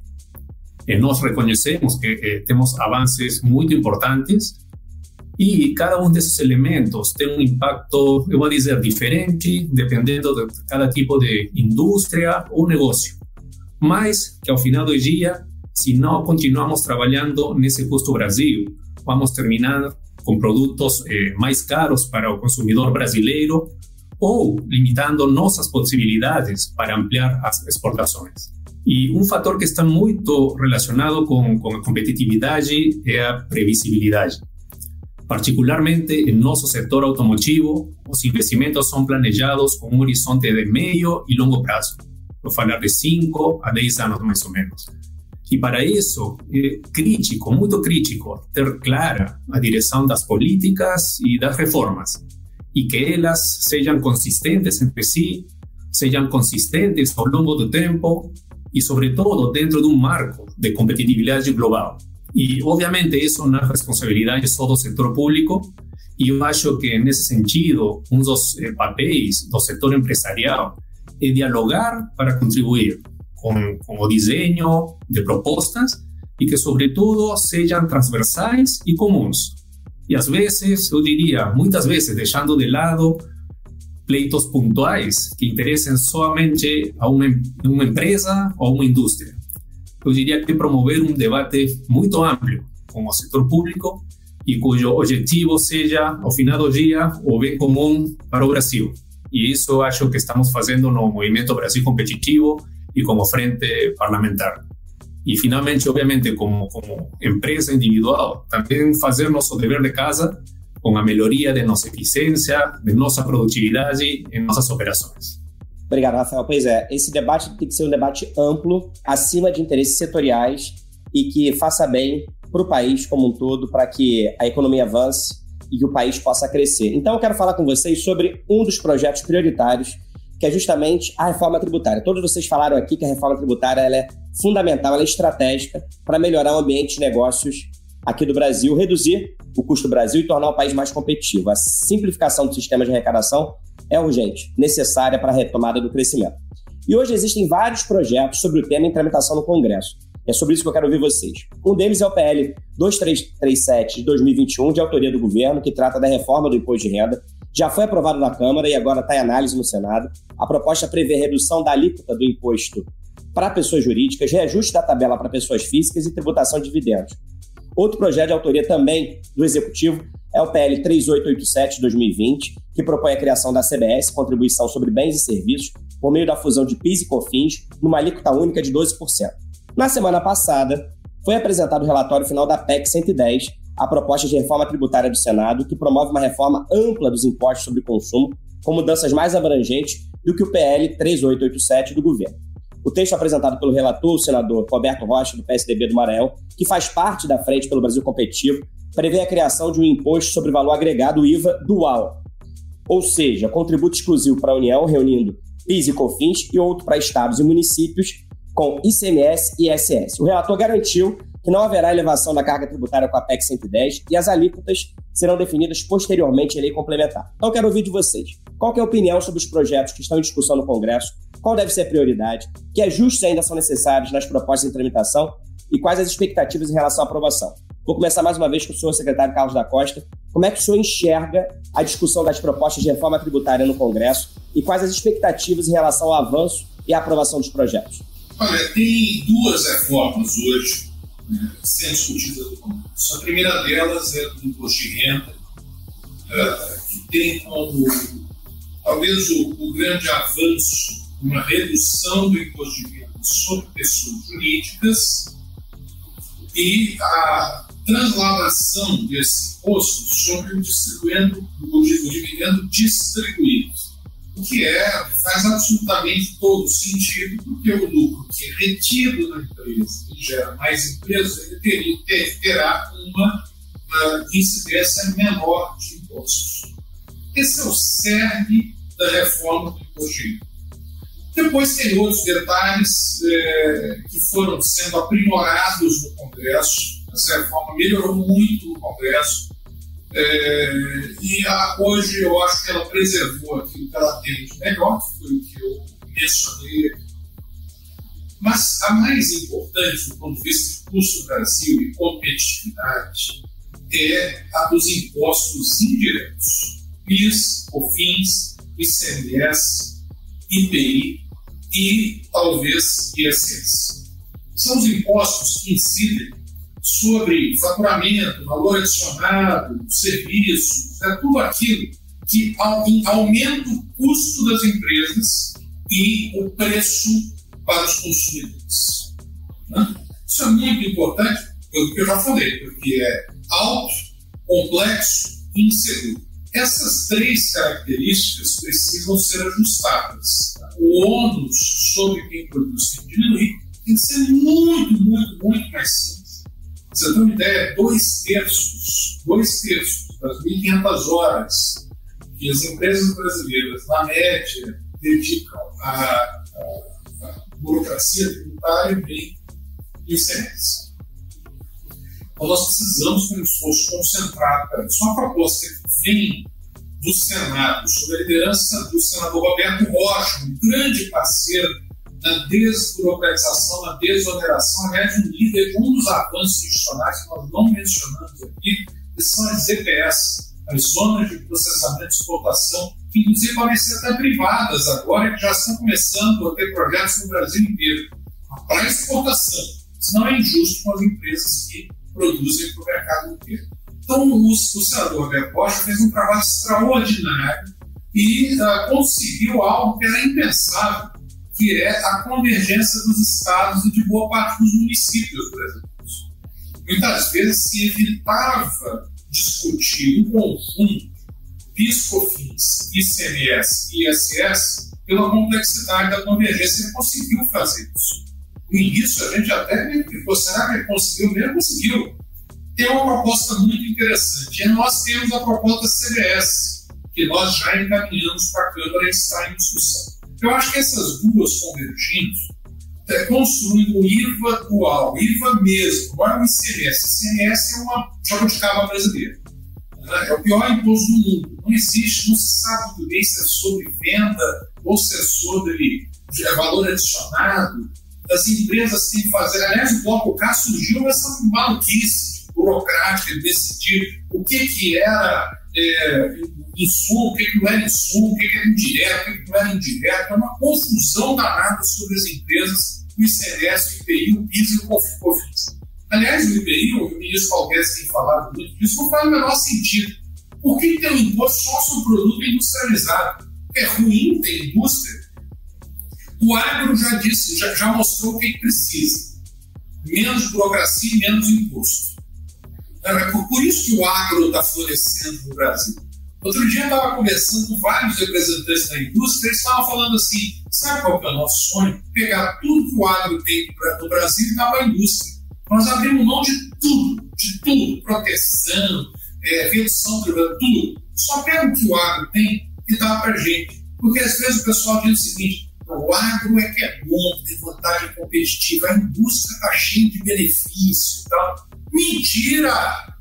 E nós reconhecemos que eh, temos avanços muito importantes, e cada um desses elementos tem um impacto, eu vou dizer, diferente, dependendo de cada tipo de indústria ou negócio. Mas que ao final do dia, se não continuamos trabalhando nesse custo Brasil, vamos terminar com produtos eh, mais caros para o consumidor brasileiro ou limitando nossas possibilidades para ampliar as exportações. E um fator que está muito relacionado com, com a competitividade é a previsibilidade. Particularmente en nuestro sector automotivo, los investimentos son planeados con un horizonte de medio y longo plazo. Vou falar de 5 a 10 anos mais ou menos. E para isso é crítico, muito crítico, ter clara a direção das políticas e das reformas e que elas sejam consistentes entre si, sejam consistentes ao longo do tempo e, sobretudo, dentro de um marco de competitividade global. Y obviamente eso no es responsabilidad de todo sector público. Y yo acho que en ese sentido, un dos eh, papéis del sector empresarial es dialogar para contribuir con, con el diseño de propuestas y que sobre todo sean transversales y comunes. Y a veces, yo diría, muchas veces dejando de lado pleitos puntuales que interesen solamente a una, una empresa o a una industria eu diria que promover um debate muito amplo com o setor público e cujo objetivo seja, ao final do o bem comum para o Brasil. E isso acho que estamos fazendo no Movimento Brasil Competitivo e como frente parlamentar. E, finalmente, obviamente, como, como empresa individual, também fazer nosso dever de casa com a melhoria de nossa eficiência, de nossa produtividade em nossas operações. Obrigado, Rafael. Pois é, esse debate tem que ser um debate amplo, acima de interesses setoriais e que faça bem para o país como um todo, para que a economia avance e que o país possa crescer. Então, eu quero falar com vocês sobre um dos projetos prioritários, que é justamente a reforma tributária. Todos vocês falaram aqui que a reforma tributária ela é fundamental, ela é estratégica para melhorar o ambiente de negócios aqui do Brasil, reduzir o custo do Brasil e tornar o país mais competitivo. A simplificação do sistema de arrecadação é urgente, necessária para a retomada do crescimento. E hoje existem vários projetos sobre o tema em tramitação no Congresso. É sobre isso que eu quero ouvir vocês. Um deles é o PL 2337 de 2021, de autoria do governo, que trata da reforma do imposto de renda. Já foi aprovado na Câmara e agora está em análise no Senado. A proposta prevê redução da alíquota do imposto para pessoas jurídicas, reajuste da tabela para pessoas físicas e tributação de dividendos. Outro projeto de autoria também do Executivo é o PL 3887 de 2020, que propõe a criação da CBS, Contribuição sobre Bens e Serviços, por meio da fusão de PIS e COFINS, numa alíquota única de 12%. Na semana passada, foi apresentado o relatório final da PEC 110, a proposta de reforma tributária do Senado, que promove uma reforma ampla dos impostos sobre consumo, com mudanças mais abrangentes do que o PL 3887 do governo. O texto apresentado pelo relator, o senador Roberto Rocha, do PSDB do Maranhão, que faz parte da Frente pelo Brasil Competitivo, prevê a criação de um imposto sobre valor agregado IVA dual, ou seja, contributo exclusivo para a União, reunindo PIS e COFINS, e outro para estados e municípios, com ICMS e ISS. O relator garantiu que não haverá elevação da carga tributária com a PEC 110 e as alíquotas serão definidas posteriormente em lei complementar. Então, quero ouvir de vocês. Qual é a opinião sobre os projetos que estão em discussão no Congresso? Qual deve ser a prioridade? Que ajustes ainda são necessários nas propostas de tramitação? E quais as expectativas em relação à aprovação? Vou começar mais uma vez com o senhor secretário Carlos da Costa. Como é que o senhor enxerga a discussão das propostas de reforma tributária no Congresso e quais as expectativas em relação ao avanço e à aprovação dos projetos? Olha, tem duas reformas hoje né, sendo discutidas no Congresso. A primeira delas é do imposto de renda, uh, que tem como talvez o, o grande avanço uma redução do imposto de renda sobre pessoas jurídicas e a transladação desse imposto sobre o, distribuindo, o dividendo distribuído o que é, faz absolutamente todo sentido, porque o lucro que é retido na empresa e gera mais empresas, ele teria, ter, terá uma, incidência menor de impostos. Esse é o cerne da reforma do imposto de Depois tem outros detalhes é, que foram sendo aprimorados no Congresso. Essa reforma melhorou muito no Congresso é, e a, hoje eu acho que ela preservou aquilo que ela tem de melhor, que foi o que eu mencionei. Mas a mais importante do ponto de vista de custo do Brasil e competitividade é a dos impostos indiretos. PIS, COFINS, ICMS, IPI e talvez ISS. São os impostos que incidem sobre faturamento, valor adicionado, serviços, é tudo aquilo que aumenta o custo das empresas e o preço para os consumidores. Né? Isso é muito importante, pelo que eu já falei, porque é alto, complexo e inseguro. Essas três características precisam ser ajustadas. O ônus sobre quem produz tem que diminuir, tem que ser muito, muito, muito mais simples você tem uma ideia, dois terços, dois terços das 1.500 horas que as empresas brasileiras, na média, dedicam à, à, burocracia tributária vem do ICMS. Então, nós precisamos de um esforço concentrado isso. Uma proposta vem do Senado, sob a liderança do senador Roberto Rocha, um grande parceiro na desburocratização, na desoneração, aliás, um líder de um dos avanços institucionais que nós não mencionamos aqui, que são as ZPS, as zonas de processamento e exportação, que inclusive podem ser até privadas agora, que já estão começando a ter projetos no Brasil inteiro, para exportação. Isso não é injusto com as empresas que produzem para o mercado inteiro. Então, o, senador Roberto Rocha fez um trabalho extraordinário e uh, conseguiu algo que era impensável, que é a convergência dos estados e de boa parte dos municípios brasileiros. Muitas vezes se evitava discutir um conjunto PIS, COFINS, ICMS e ISS pela complexidade da convergência. Ele conseguiu fazer isso. No início, a gente até ficou, será que ele conseguiu? Ele conseguiu. Tem uma proposta muito interessante. E nós temos a proposta CBS, que nós já encaminhamos para a Câmara e está em discussão. Eu acho que essas duas convergindo, é, construindo um IVA dual, IVA mesmo, não é um ICMS. ICMS é uma jabuticaba brasileira. Né? É o pior imposto do mundo. Não existe, não se sabe muito bem se é sobre venda ou se é sobre é, valor adicionado. As empresas têm que fazer. Aliás, o Bloco K surgiu nessa maluquice burocrática de decidir o que, que era é, insumo, o que, que não era insumo, o que, que era indireto, o que, que não era indireto. É uma confusão danada sobre as empresas o ICMS, o IPI, o PIS e o COFINS. Aliás, o IPI, o ministro Calguedes tem falado muito disso, não faz o menor sentido. Por que tem um imposto só sobre produto industrializado? É ruim ter indústria? O agro já disse, já, já mostrou o que precisa. Menos burocracia e menos imposto. Por isso que o agro está florescendo no Brasil. Outro dia eu estava conversando com vários representantes da indústria, eles estavam falando assim: sabe qual é o nosso sonho? Pegar tudo que o agro tem no Brasil e dar para a indústria. Nós abrimos mão de tudo, de tudo, proteção, é, redução tudo. Só pega o que o agro tem e dá para a gente. Porque às vezes o pessoal diz o seguinte: o agro é que é bom, tem vantagem competitiva, a indústria está cheia de benefícios. Então, mentira!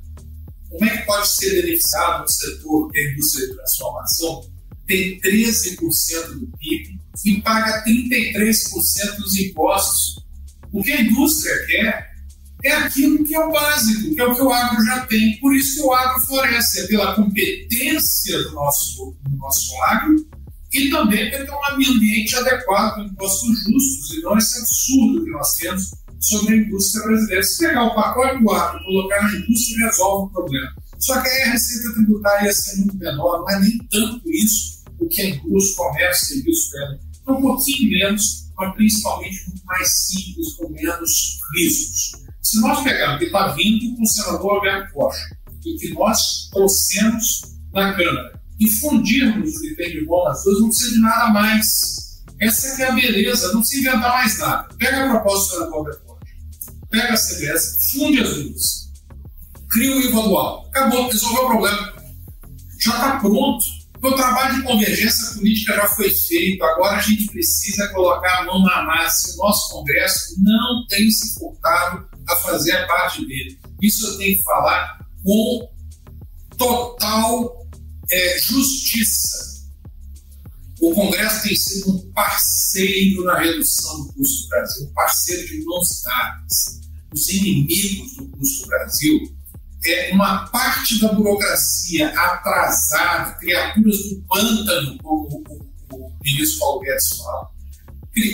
Como é que pode ser beneficiado um setor que é a indústria de transformação? Tem 13% do PIB e paga 33% dos impostos. O que a indústria quer é aquilo que é o básico, que é o que o agro já tem. Por isso que o agro floresce, é pela competência do nosso, do nosso agro e também pelo um ambiente adequado, impostos justos, e não esse absurdo que nós temos sobre a indústria brasileira. Se pegar o pacote do agro e colocar na indústria, resolve o problema. Só que aí a receita tributária ia ser muito menor, não é nem tanto isso o que a indústria, comércio, serviços pede. É um pouquinho menos, mas principalmente muito mais simples, com menos riscos. Se nós pegarmos que está vindo com o senador Alberto Costa e que nós trouxemos na Câmara e fundirmos o que tem de bom nas duas, não precisa de nada mais. Essa é a beleza, não precisa inventar mais nada. Pega a proposta do senador Alberto pega a CBS, funde as duas, cria o IVA Acabou, resolveu o problema. Já está pronto. O trabalho de convergência política já foi feito, agora a gente precisa colocar a mão na massa. O nosso Congresso não tem se furtado a fazer a parte dele. Isso eu tenho que falar com total é, justiça. O Congresso tem sido um parceiro na redução do custo do Brasil, um parceiro de mãos dadas. Os inimigos do custo do Brasil é uma parte da burocracia atrasada, criaturas do pântano, como o, ministro Paulo Guedes fala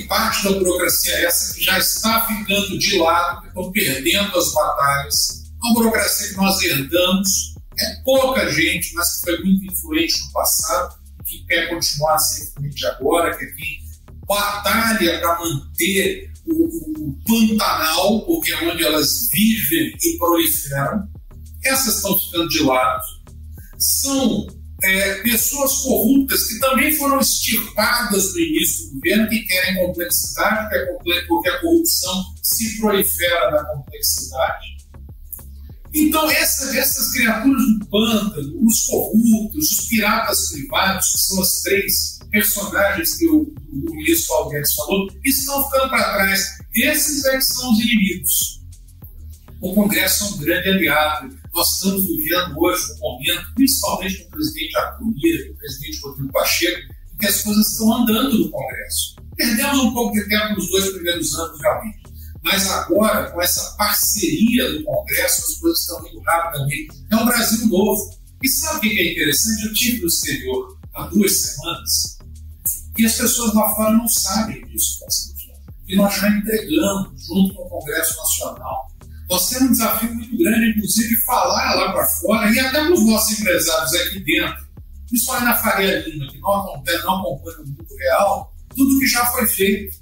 parte da burocracia é essa que já está ficando de lado, que estão perdendo as batalhas. Uma burocracia que nós herdamos, é pouca gente, mas que foi muito influente no passado, que quer continuar a ser influente agora, que é quem batalha para manter o, o Pantanal, porque é onde elas vivem e proliferam. Essas estão ficando de lado. São é, pessoas corruptas que também foram extirpadas no início do governo, que querem complexidade, porque a corrupção se prolifera na complexidade. Então, essa, essas criaturas do pântano, os corruptos, os piratas privados, que são as três personagens que o, o ministro Paulo Guedes falou, estão ficando para trás. Esses é que são os inimigos. O Congresso é um grande aliado nós estamos vivendo hoje um momento, principalmente com o presidente Acunha, com o presidente Rodrigo Pacheco, que as coisas estão andando no Congresso. Perdemos um pouco de tempo nos dois primeiros anos, realmente. Mas agora, com essa parceria do Congresso, as coisas estão indo rapidamente. É um Brasil novo. E sabe o que é interessante? Eu tive no exterior há duas semanas e as pessoas lá fora não sabem disso que nós já entregamos junto com o Congresso Nacional nós temos um desafio muito grande, inclusive, falar lá para fora e até para os nossos empresários aqui dentro, principalmente na Faria Lima, que não acompanha, não acompanha o mundo real, tudo que já foi feito.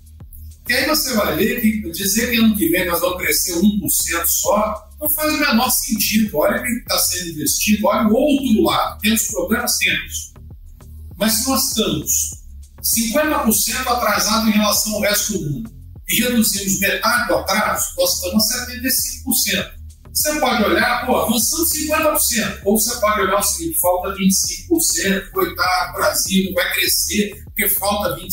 E aí você vai ver que dizer que ano que vem nós vamos crescer 1% só, não faz o menor sentido. Olha o que está sendo investido, olha o outro lado. Temos problemas? Temos. Mas se nós estamos 50% atrasados em relação ao resto do mundo, e reduzimos metade do atraso, nós estamos a 75%. Você pode olhar, pô, avançando 50%, ou você pode olhar o seguinte, falta 25%, coitado, Brasil não vai crescer porque falta 25%.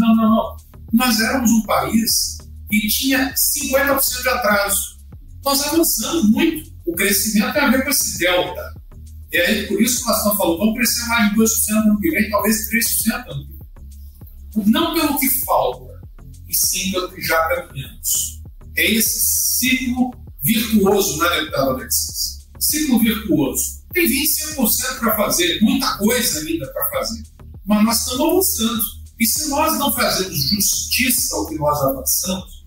Não, não, não. Nós éramos um país que tinha 50% de atraso. Nós avançamos muito. O crescimento tem a ver com esse delta. E aí, por isso que nós estamos falando, vamos crescer mais de 2% no ano que vem, talvez 3% no ano que vem. Não pelo que falta, e sim pelo que já caminhamos. É esse ciclo virtuoso, né, deputado Alexis? Ciclo virtuoso. Tem 25% para fazer, muita coisa ainda para fazer. Mas nós estamos avançando. E se nós não fazemos justiça ao que nós avançamos,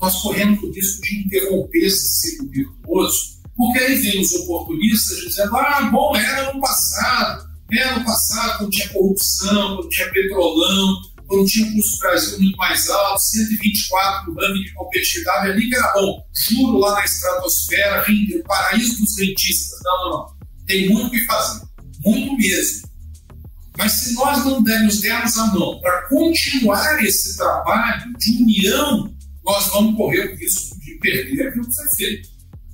nós corremos o risco de interromper esse ciclo virtuoso, porque aí vem os oportunistas dizendo: ah, bom, era no passado, era no passado quando tinha corrupção, quando tinha petrolão, quando tinha um custo Brasil muito mais alto, 124 no ranking de competitividade, ali que era bom. Juro lá na estratosfera, o paraíso dos rentistas. Não, não, não. Tem muito o que fazer, muito mesmo. Mas se nós não dermos a mão para continuar esse trabalho de união, nós vamos correr o risco de perder aquilo que foi feito.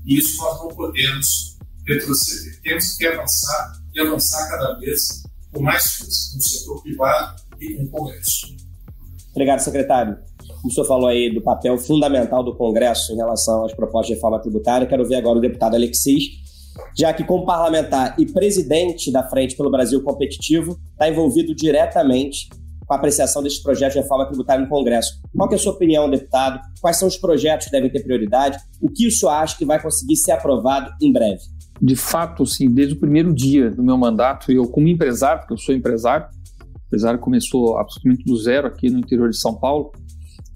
E isso nós não podemos retroceder. Temos que avançar e avançar cada vez com mais força, com o setor privado e com o Congresso. Obrigado, secretário. O senhor falou aí do papel fundamental do Congresso em relação às propostas de reforma tributária. Quero ver agora o deputado Alexis, já que, como parlamentar e presidente da Frente pelo Brasil Competitivo, está envolvido diretamente com a apreciação desses projetos de reforma tributária no Congresso. Qual é a sua opinião, deputado? Quais são os projetos que devem ter prioridade? O que o senhor acha que vai conseguir ser aprovado em breve? De fato, sim, desde o primeiro dia do meu mandato, eu como empresário, porque eu sou empresário, empresário começou absolutamente do zero aqui no interior de São Paulo,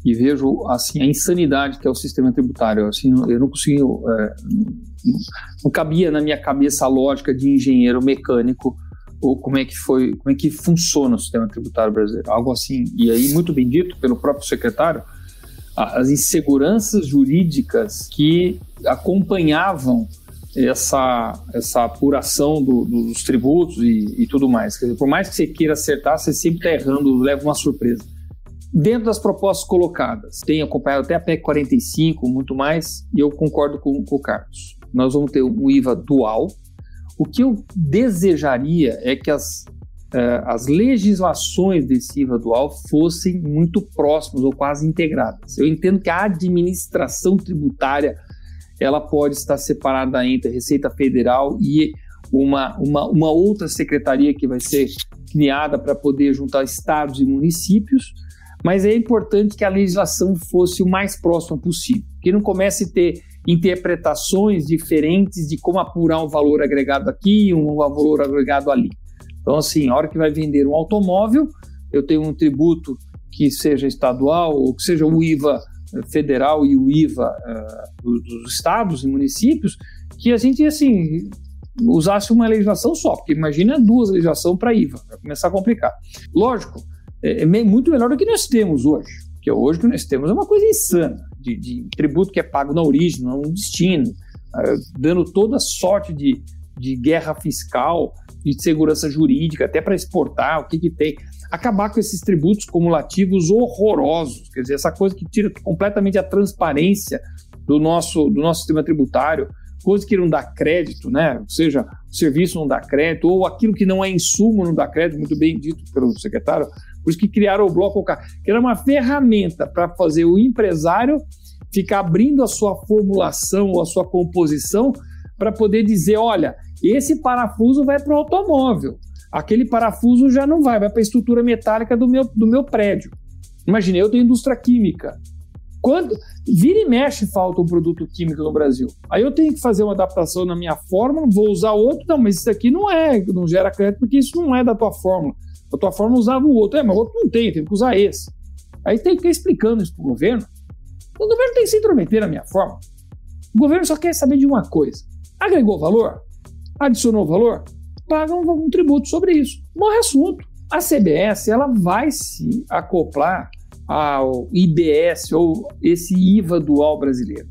e vejo assim a insanidade que é o sistema tributário. Assim, eu não consigo, é, não, cabia na minha cabeça a lógica de engenheiro mecânico ou como é que foi, como é que funciona o sistema tributário brasileiro, algo assim. E aí muito bem dito pelo próprio secretário, as inseguranças jurídicas que acompanhavam essa, essa apuração do, dos tributos e, e, tudo mais. Dizer, por mais que você queira acertar, você sempre está errando, leva uma surpresa. Dentro das propostas colocadas, tenho acompanhado até a PEC 45, muito mais, e eu concordo com, com o Carlos. Nós vamos ter um IVA dual. O que eu desejaria é que as, uh, as legislações desse IVA dual fossem muito próximas ou quase integradas. Eu entendo que a administração tributária ela pode estar separada entre Receita Federal e uma, uma, uma outra secretaria que vai ser criada para poder juntar estados e municípios, mas é importante que a legislação fosse o mais próxima possível, que não comece a ter interpretações diferentes de como apurar um valor agregado aqui e um valor agregado ali. Então, assim, a hora que vai vender um automóvel, eu tenho um tributo que seja estadual ou que seja o IVA federal e o IVA uh, dos estados e municípios, que a gente, assim, usasse uma legislação só, porque imagina duas legislações para IVA, vai começar a complicar. Lógico, é, é, muito melhor do que nós temos hoje, que hoje o que nós temos é uma coisa insana, de, de tributo que é pago na origem, no destino, uh, dando toda sorte de, de guerra fiscal, de segurança jurídica, até para exportar, o que, que tem acabar com esses tributos cumulativos horrorosos, quer dizer, essa coisa que tira completamente a transparência do nosso, do nosso sistema tributário, coisa que não dá crédito, né? Ou seja, o serviço não dá crédito, ou aquilo que não é insumo não dá crédito, muito bem dito pelo secretário, que criaram o Bloco K, que era uma ferramenta para fazer o empresário ficar abrindo a sua formulação ou a sua composição para poder dizer, olha, esse parafuso vai para o automóvel, aquele parafuso já não vai, vai para a estrutura metálica do meu, do meu prédio. Imagina, eu tenho indústria química. Quando vira e mexe falta um produto químico no Brasil. Aí eu tenho que fazer uma adaptação na minha fórmula, vou usar outro, não, mas isso aqui não é, não gera crédito porque isso não é da tua fórmula. A tua fórmula usava o outro, é, mas o outro não tem, tenho que usar esse. Aí tem que ficar explicando isso para o governo. O governo tem que se intrometer na minha fórmula. O governo só quer saber de uma coisa: agregou valor? Adicionou valor? pagam um, um tributo sobre isso. Morre assunto. A CBS ela vai se acoplar ao IBS ou esse IVA dual brasileiro.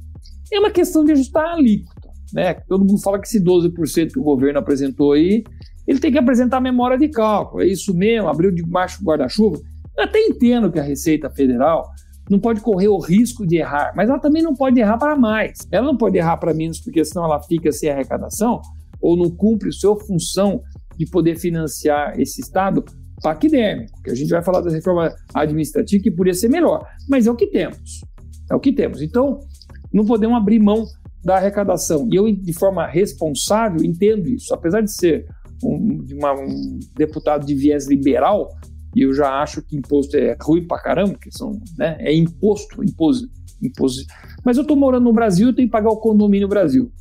É uma questão de ajustar a alíquota. Né? Todo mundo fala que esse 12% que o governo apresentou aí, ele tem que apresentar a memória de cálculo. É isso mesmo, abriu de baixo guarda-chuva. Até entendo que a Receita Federal não pode correr o risco de errar, mas ela também não pode errar para mais. Ela não pode errar para menos, porque senão ela fica sem arrecadação, ou não cumpre sua função de poder financiar esse Estado paquidérmico, que a gente vai falar da reforma administrativa, que poderia ser melhor, mas é o que temos. É o que temos. Então, não podemos abrir mão da arrecadação. E eu, de forma responsável, entendo isso. Apesar de ser um, de uma, um deputado de viés liberal, e eu já acho que imposto é ruim pra caramba, porque são, né, é imposto, imposto, imposto. Mas eu estou morando no Brasil, eu tenho que pagar o condomínio Brasil.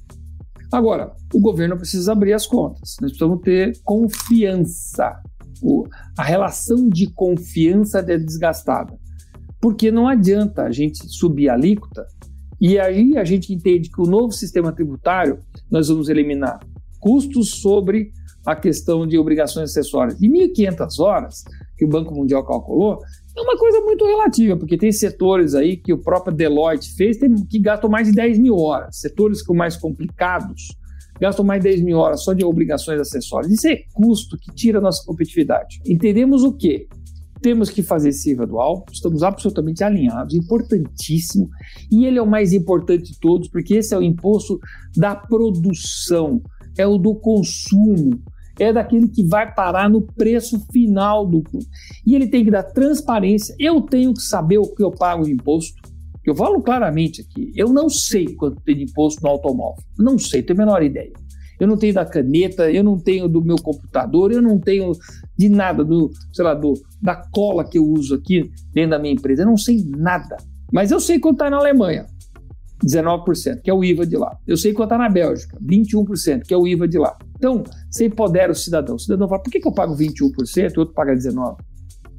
Agora, o governo precisa abrir as contas. Nós precisamos ter confiança. O, a relação de confiança é desgastada. Porque não adianta a gente subir a alíquota e aí a gente entende que o novo sistema tributário nós vamos eliminar custos sobre a questão de obrigações acessórias. De 1.500 horas, que o Banco Mundial calculou, é uma coisa muito relativa, porque tem setores aí que o próprio Deloitte fez que gastam mais de 10 mil horas. Setores com mais complicados gastam mais de 10 mil horas só de obrigações acessórias. Isso é custo que tira a nossa competitividade. Entendemos o quê? Temos que fazer esse IVA dual, estamos absolutamente alinhados, importantíssimo, e ele é o mais importante de todos, porque esse é o imposto da produção, é o do consumo, é daquele que vai parar no preço final do e ele tem que dar transparência. Eu tenho que saber o que eu pago de imposto. Eu falo claramente aqui, eu não sei quanto tem de imposto no automóvel. Não sei, tenho a menor ideia. Eu não tenho da caneta, eu não tenho do meu computador, eu não tenho de nada, do, sei lá, do, da cola que eu uso aqui dentro da minha empresa. Eu não sei nada. Mas eu sei quanto está na Alemanha. 19%, que é o IVA de lá. Eu sei quanto está na Bélgica, 21%, que é o IVA de lá. Então, você empodera o cidadão. O cidadão fala, por que, que eu pago 21% e o outro paga 19%?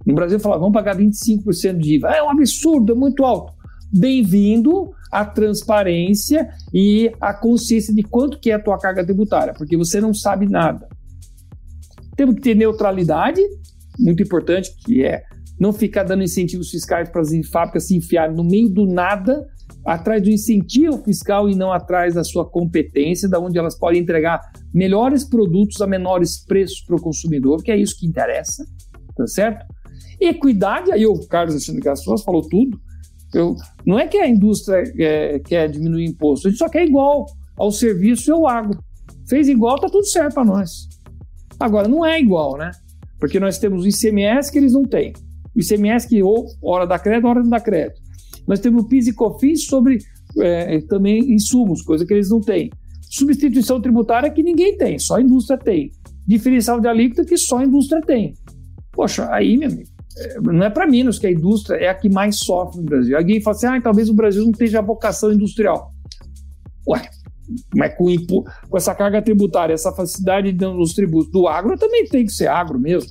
No Brasil, fala, vamos pagar 25% de IVA. É um absurdo, é muito alto. Bem-vindo à transparência e à consciência de quanto que é a tua carga tributária, porque você não sabe nada. Temos que ter neutralidade, muito importante, que é não ficar dando incentivos fiscais para as fábricas se enfiarem no meio do nada atrás do incentivo fiscal e não atrás da sua competência, da onde elas podem entregar melhores produtos a menores preços para o consumidor, que é isso que interessa, tá certo? Equidade, aí o Carlos Alexandre Gastos falou tudo. Eu, não é que a indústria é, quer diminuir imposto, a gente só quer igual ao serviço e ao agro. Fez igual, tá tudo certo para nós. Agora, não é igual, né? Porque nós temos o ICMS que eles não têm. O ICMS que ou hora dá crédito, hora não dá crédito. Nós temos o PIS e COFINS sobre é, também insumos, coisa que eles não têm. Substituição tributária que ninguém tem, só a indústria tem. Diferencial de alíquota que só a indústria tem. Poxa, aí, meu amigo, é, não é para menos que a indústria é a que mais sofre no Brasil. Alguém fala assim, ah, talvez o Brasil não tenha vocação industrial. Ué, mas com, com essa carga tributária, essa facilidade dos tributos do agro, também tem que ser agro mesmo.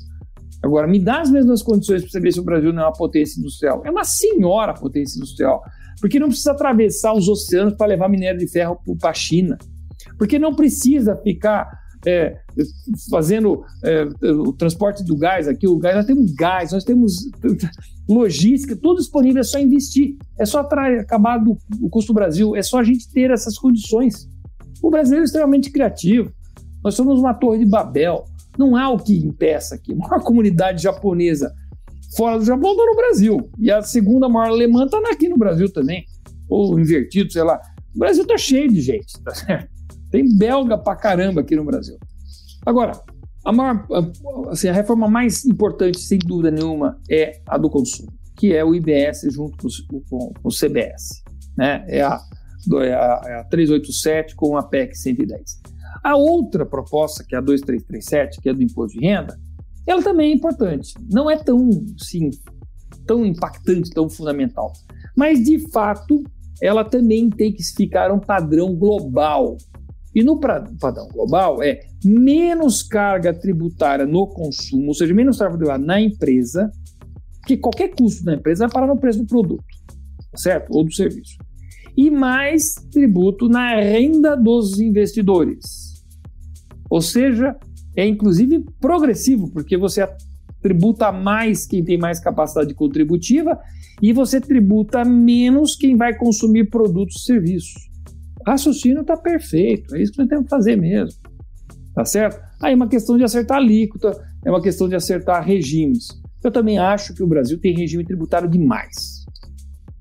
Agora, me dá as mesmas condições para saber se o Brasil não é uma potência industrial. É uma senhora potência industrial. Porque não precisa atravessar os oceanos para levar minério de ferro para a China. Porque não precisa ficar é, fazendo é, o transporte do gás aqui. O gás, nós temos gás, nós temos logística, tudo disponível, é só investir. É só acabar do, o custo do Brasil, é só a gente ter essas condições. O brasileiro é extremamente criativo. Nós somos uma torre de Babel. Não há o que impeça aqui. A maior comunidade japonesa fora do Japão está no Brasil. E a segunda maior alemã está aqui no Brasil também. Ou invertido, sei lá. O Brasil está cheio de gente, tá certo? Tem belga pra caramba aqui no Brasil. Agora, a, maior, assim, a reforma mais importante, sem dúvida nenhuma, é a do consumo, que é o IBS junto com, com, com o CBS. Né? É, a, é, a, é a 387 com a PEC 110. A outra proposta, que é a 2337, que é do imposto de renda, ela também é importante. Não é tão, sim, tão impactante, tão fundamental. Mas, de fato, ela também tem que ficar um padrão global. E no padrão global é menos carga tributária no consumo, ou seja, menos carga tributária na empresa, porque qualquer custo da empresa vai parar no preço do produto, certo? Ou do serviço. E mais tributo na renda dos investidores. Ou seja, é inclusive progressivo, porque você tributa mais quem tem mais capacidade contributiva e você tributa menos quem vai consumir produtos e serviços. O raciocínio está perfeito, é isso que nós temos que fazer mesmo. Tá certo? Aí é uma questão de acertar alíquota, é uma questão de acertar regimes. Eu também acho que o Brasil tem regime tributário demais.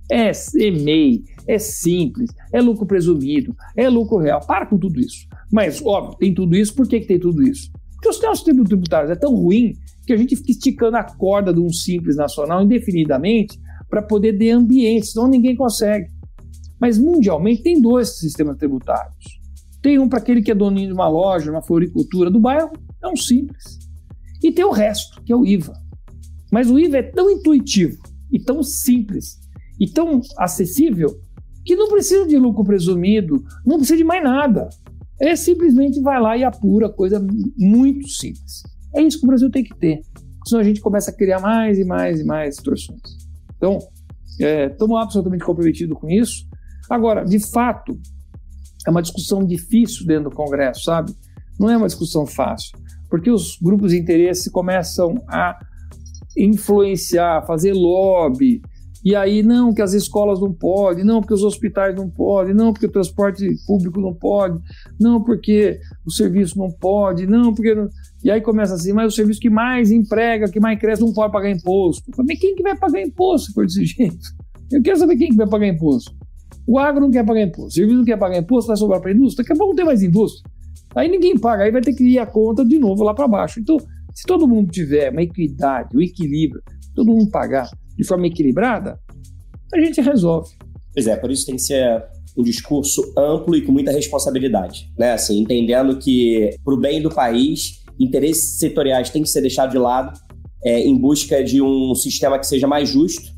É EMEI, é simples, é lucro presumido, é lucro real. Para com tudo isso. Mas, óbvio, tem tudo isso. Por que, que tem tudo isso? Porque os nossos tributários é tão ruim que a gente fica esticando a corda de um simples nacional indefinidamente para poder ter ambiente, senão ninguém consegue. Mas mundialmente tem dois sistemas tributários. Tem um para aquele que é doninho de uma loja, uma floricultura do bairro, é um simples. E tem o resto, que é o IVA. Mas o IVA é tão intuitivo e tão simples e tão acessível que não precisa de lucro presumido, não precisa de mais nada. É simplesmente vai lá e apura, coisa muito simples. É isso que o Brasil tem que ter. Senão a gente começa a criar mais e mais e mais distorções. Então, estamos é, absolutamente comprometidos com isso. Agora, de fato, é uma discussão difícil dentro do Congresso, sabe? Não é uma discussão fácil, porque os grupos de interesse começam a influenciar, fazer lobby, e aí, não, que as escolas não podem, não, porque os hospitais não podem, não, porque o transporte público não pode, não, porque o serviço não pode, não, porque. Não... E aí começa assim, mas o serviço que mais emprega, que mais cresce, não pode pagar imposto. Mas quem que vai pagar imposto se for desse jeito? Eu quero saber quem que vai pagar imposto. O agro não quer pagar imposto, o serviço não quer pagar imposto, vai sobrar para a indústria, daqui a pouco não tem mais indústria. Aí ninguém paga, aí vai ter que ir a conta de novo lá para baixo. Então, se todo mundo tiver uma equidade, um equilíbrio, todo mundo pagar de forma equilibrada, a gente resolve. Pois é, por isso tem que ser um discurso amplo e com muita responsabilidade, né? Assim, entendendo que para o bem do país, interesses setoriais têm que ser deixados de lado é, em busca de um sistema que seja mais justo,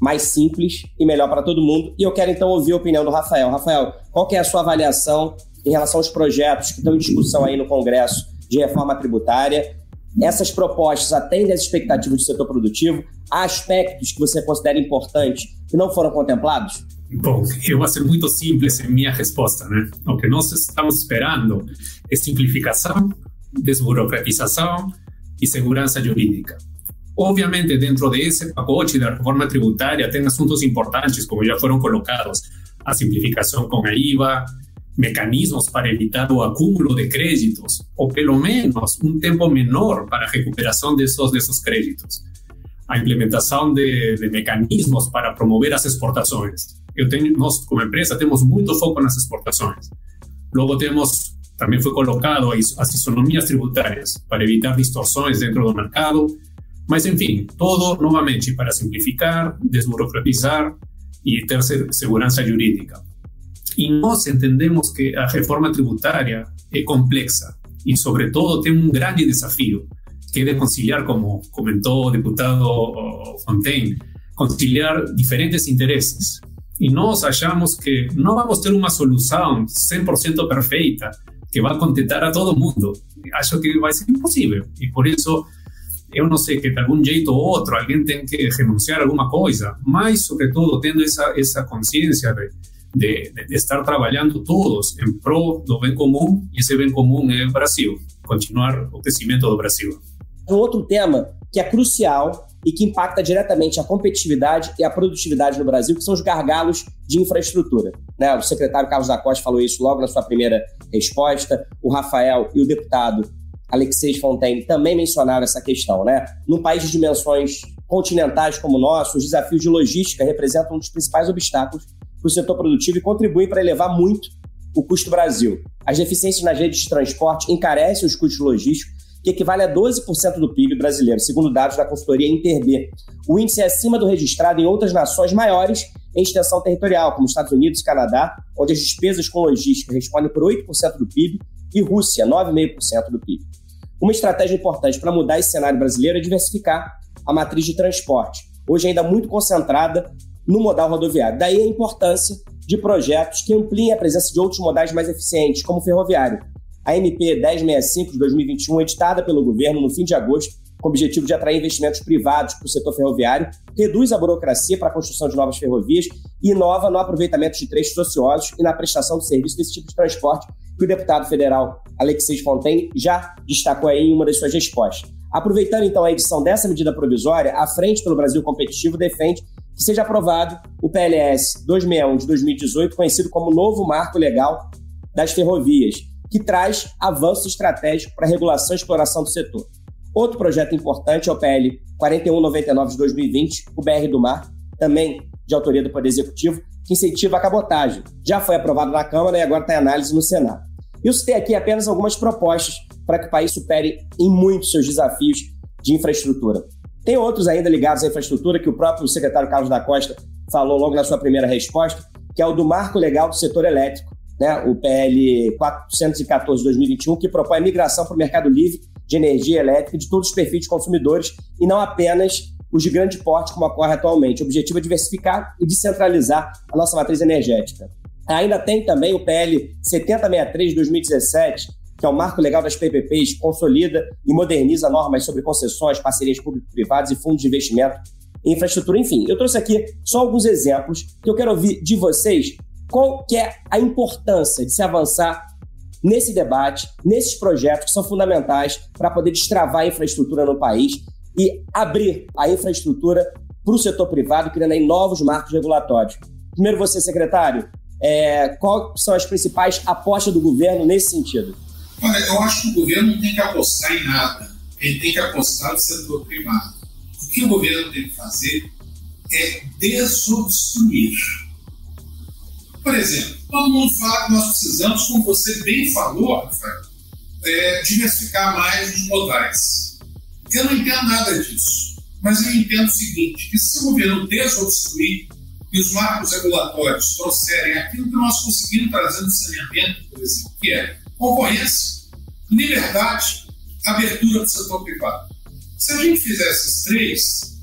mais simples e melhor para todo mundo. E eu quero então ouvir a opinião do Rafael. Rafael, qual é a sua avaliação em relação aos projetos que estão em discussão aí no Congresso de reforma tributária essas propostas atendem às expectativas do setor produtivo? Há aspectos que você considera importantes que não foram contemplados? Bom, eu vou ser muito simples em minha resposta, né? O que nós estamos esperando é simplificação, desburocratização e segurança jurídica. Obviamente, dentro desse pacote da reforma tributária, tem assuntos importantes, como já foram colocados, a simplificação com a IVA, mecanismos para evitar o acúmulo de créditos, ou pelo menos um tempo menor para a recuperação desses, desses créditos. A implementação de, de mecanismos para promover as exportações. Eu tenho, nós, como empresa, temos muito foco nas exportações. Logo, temos, também foi colocado as, as isonomias tributárias para evitar distorções dentro do mercado. Mas, enfim, todo novamente para simplificar, desburocratizar e ter segurança jurídica. E nós entendemos que a reforma tributária é complexa e, sobretudo, tem um grande desafio, que de conciliar, como comentou o deputado Fontaine, conciliar diferentes interesses. E nós achamos que não vamos ter uma solução 100% perfeita que vai contentar a todo mundo. Acho que vai ser impossível. E por isso, eu não sei que de algum jeito ou outro alguém tem que renunciar a alguma coisa, mas, sobretudo, tendo essa, essa consciência de de, de, estar trabalhando todos em prol do bem comum, e esse bem comum é o Brasil, continuar o crescimento do Brasil. Um outro tema que é crucial e que impacta diretamente a competitividade e a produtividade no Brasil, que são os gargalos de infraestrutura. Né? O secretário Carlos da Costa falou isso logo na sua primeira resposta, o Rafael e o deputado Alexei Fontaine também mencionaram essa questão. Né? Num país de dimensões continentais como o nosso, os desafios de logística representam um dos principais obstáculos para o setor produtivo e contribuem para elevar muito o custo Brasil. As deficiências nas redes de transporte encarecem os custos logísticos, que equivale a 12% do PIB brasileiro, segundo dados da consultoria Interb. O índice é acima do registrado em outras nações maiores em extensão territorial, como Estados Unidos e Canadá, onde as despesas com logística respondem por 8% do PIB, e Rússia, 9,5% do PIB. Uma estratégia importante para mudar esse cenário brasileiro é diversificar a matriz de transporte, hoje ainda muito concentrada no modal rodoviário. Daí a importância de projetos que ampliem a presença de outros modais mais eficientes, como o ferroviário. A MP 1065 de 2021, editada pelo governo no fim de agosto, com o objetivo de atrair investimentos privados para o setor ferroviário, reduz a burocracia para a construção de novas ferrovias e inova no aproveitamento de trechos ociosos e na prestação de serviço desse tipo de transporte, que o deputado federal Alexis Fontaine já destacou aí em uma das suas respostas. Aproveitando então a edição dessa medida provisória, a Frente pelo Brasil Competitivo defende que seja aprovado o PLS 261 de 2018, conhecido como Novo Marco Legal das Ferrovias, que traz avanço estratégico para a regulação e exploração do setor. Outro projeto importante é o PL 4199 de 2020, o BR do Mar, também de autoria do Poder Executivo, que incentiva a cabotagem. Já foi aprovado na Câmara e agora está em análise no Senado. Eu citei aqui apenas algumas propostas para que o país supere em muitos seus desafios de infraestrutura. Tem outros ainda ligados à infraestrutura que o próprio secretário Carlos da Costa falou logo na sua primeira resposta, que é o do Marco Legal do Setor Elétrico, né, o PL 414 de 2021, que propõe a migração para o mercado livre de energia elétrica de todos os perfis de consumidores e não apenas os de grande porte, como ocorre atualmente. O objetivo é diversificar e descentralizar a nossa matriz energética. Ainda tem também o PL 7063 de 2017, que é o marco legal das PPPs, consolida e moderniza normas sobre concessões, parcerias público-privadas e fundos de investimento em infraestrutura. Enfim, eu trouxe aqui só alguns exemplos que eu quero ouvir de vocês qual que é a importância de se avançar nesse debate, nesses projetos que são fundamentais para poder destravar a infraestrutura no país e abrir a infraestrutura para o setor privado, criando aí novos marcos regulatórios. Primeiro você, secretário, é, quais são as principais apostas do governo nesse sentido? Olha, eu acho que o governo não tem que apostar em nada. Ele tem que apostar no setor privado. O que o governo tem que fazer é desobstruir. Por exemplo, todo mundo fala que nós precisamos, como você bem falou, Rafael, é, diversificar mais os modais. Eu não entendo nada disso, mas eu entendo o seguinte, que se o governo desobstruir e os marcos regulatórios trouxerem aquilo que nós conseguimos trazer no saneamento, por exemplo, que é concorrência, liberdade, abertura do setor privado. Se a gente fizer esses três,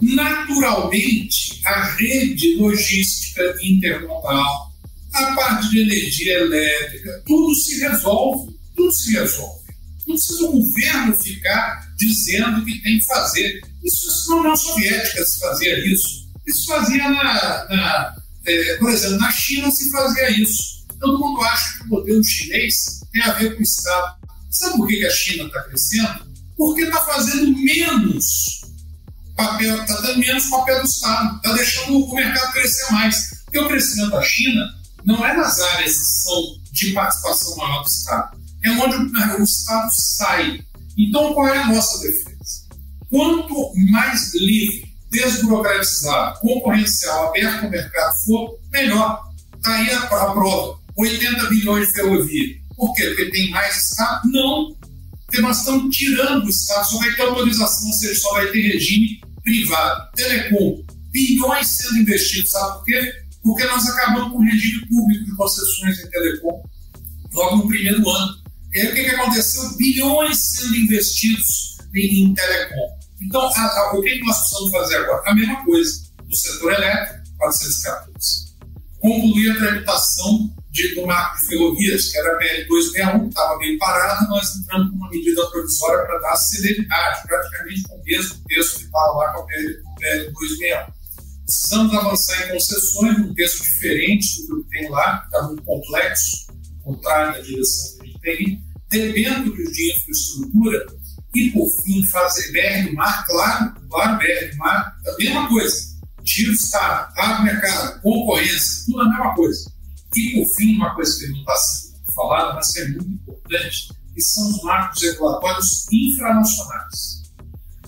naturalmente a rede logística intermodal, a parte de energia elétrica, tudo se resolve, tudo se resolve. Não precisa o governo ficar dizendo que tem que fazer. Isso na União Soviética se fazia isso. Isso fazia na, na é, por exemplo, na China se fazia isso. Todo mundo acha que o modelo chinês tem a ver com o Estado. Sabe por que a China está crescendo? Porque está fazendo menos papel, está dando menos papel do Estado, está deixando o mercado crescer mais. Porque o crescimento da China não é nas áreas que são de participação maior do Estado, é onde o, o Estado sai. Então, qual é a nossa defesa? Quanto mais livre, desburocratizado, concorrencial, aberto ao mercado for, melhor. Está aí a, a prova. 80 bilhões de ferrovia. Por quê? Porque tem mais Estado? Não. Porque nós estamos tirando o Estado, só vai ter autorização, ou seja, só vai ter regime privado. Telecom, bilhões sendo investidos, sabe por quê? Porque nós acabamos com o regime público de concessões em telecom logo no primeiro ano. E aí o que, que aconteceu? Bilhões sendo investidos em, em telecom. Então, a, a, o que, nós precisamos fazer agora? A mesma coisa no setor elétrico, 414. Concluir a tramitação de, do marco de ferrovias, que era a PL261, que estava bem parada, nós entramos com uma medida provisória para dar celeridade, praticamente com o mesmo texto que estava lá com a PL, PL261. Precisamos avançar em concessões, num texto diferente do que tem lá, que está muito complexo, contrário da direção que a gente tem, dependendo de infraestrutura, e por fim fazer BR do mar, claro, claro, BR do mar, a mesma coisa. Tira o Estado, abre mercado, concorrência, tudo a mesma coisa e, por fim, uma coisa que não está sendo falada, mas que é muito importante, que são os marcos regulatórios infranacionais.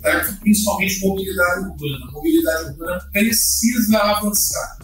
Tá? Principalmente mobilidade urbana. A mobilidade urbana precisa avançar.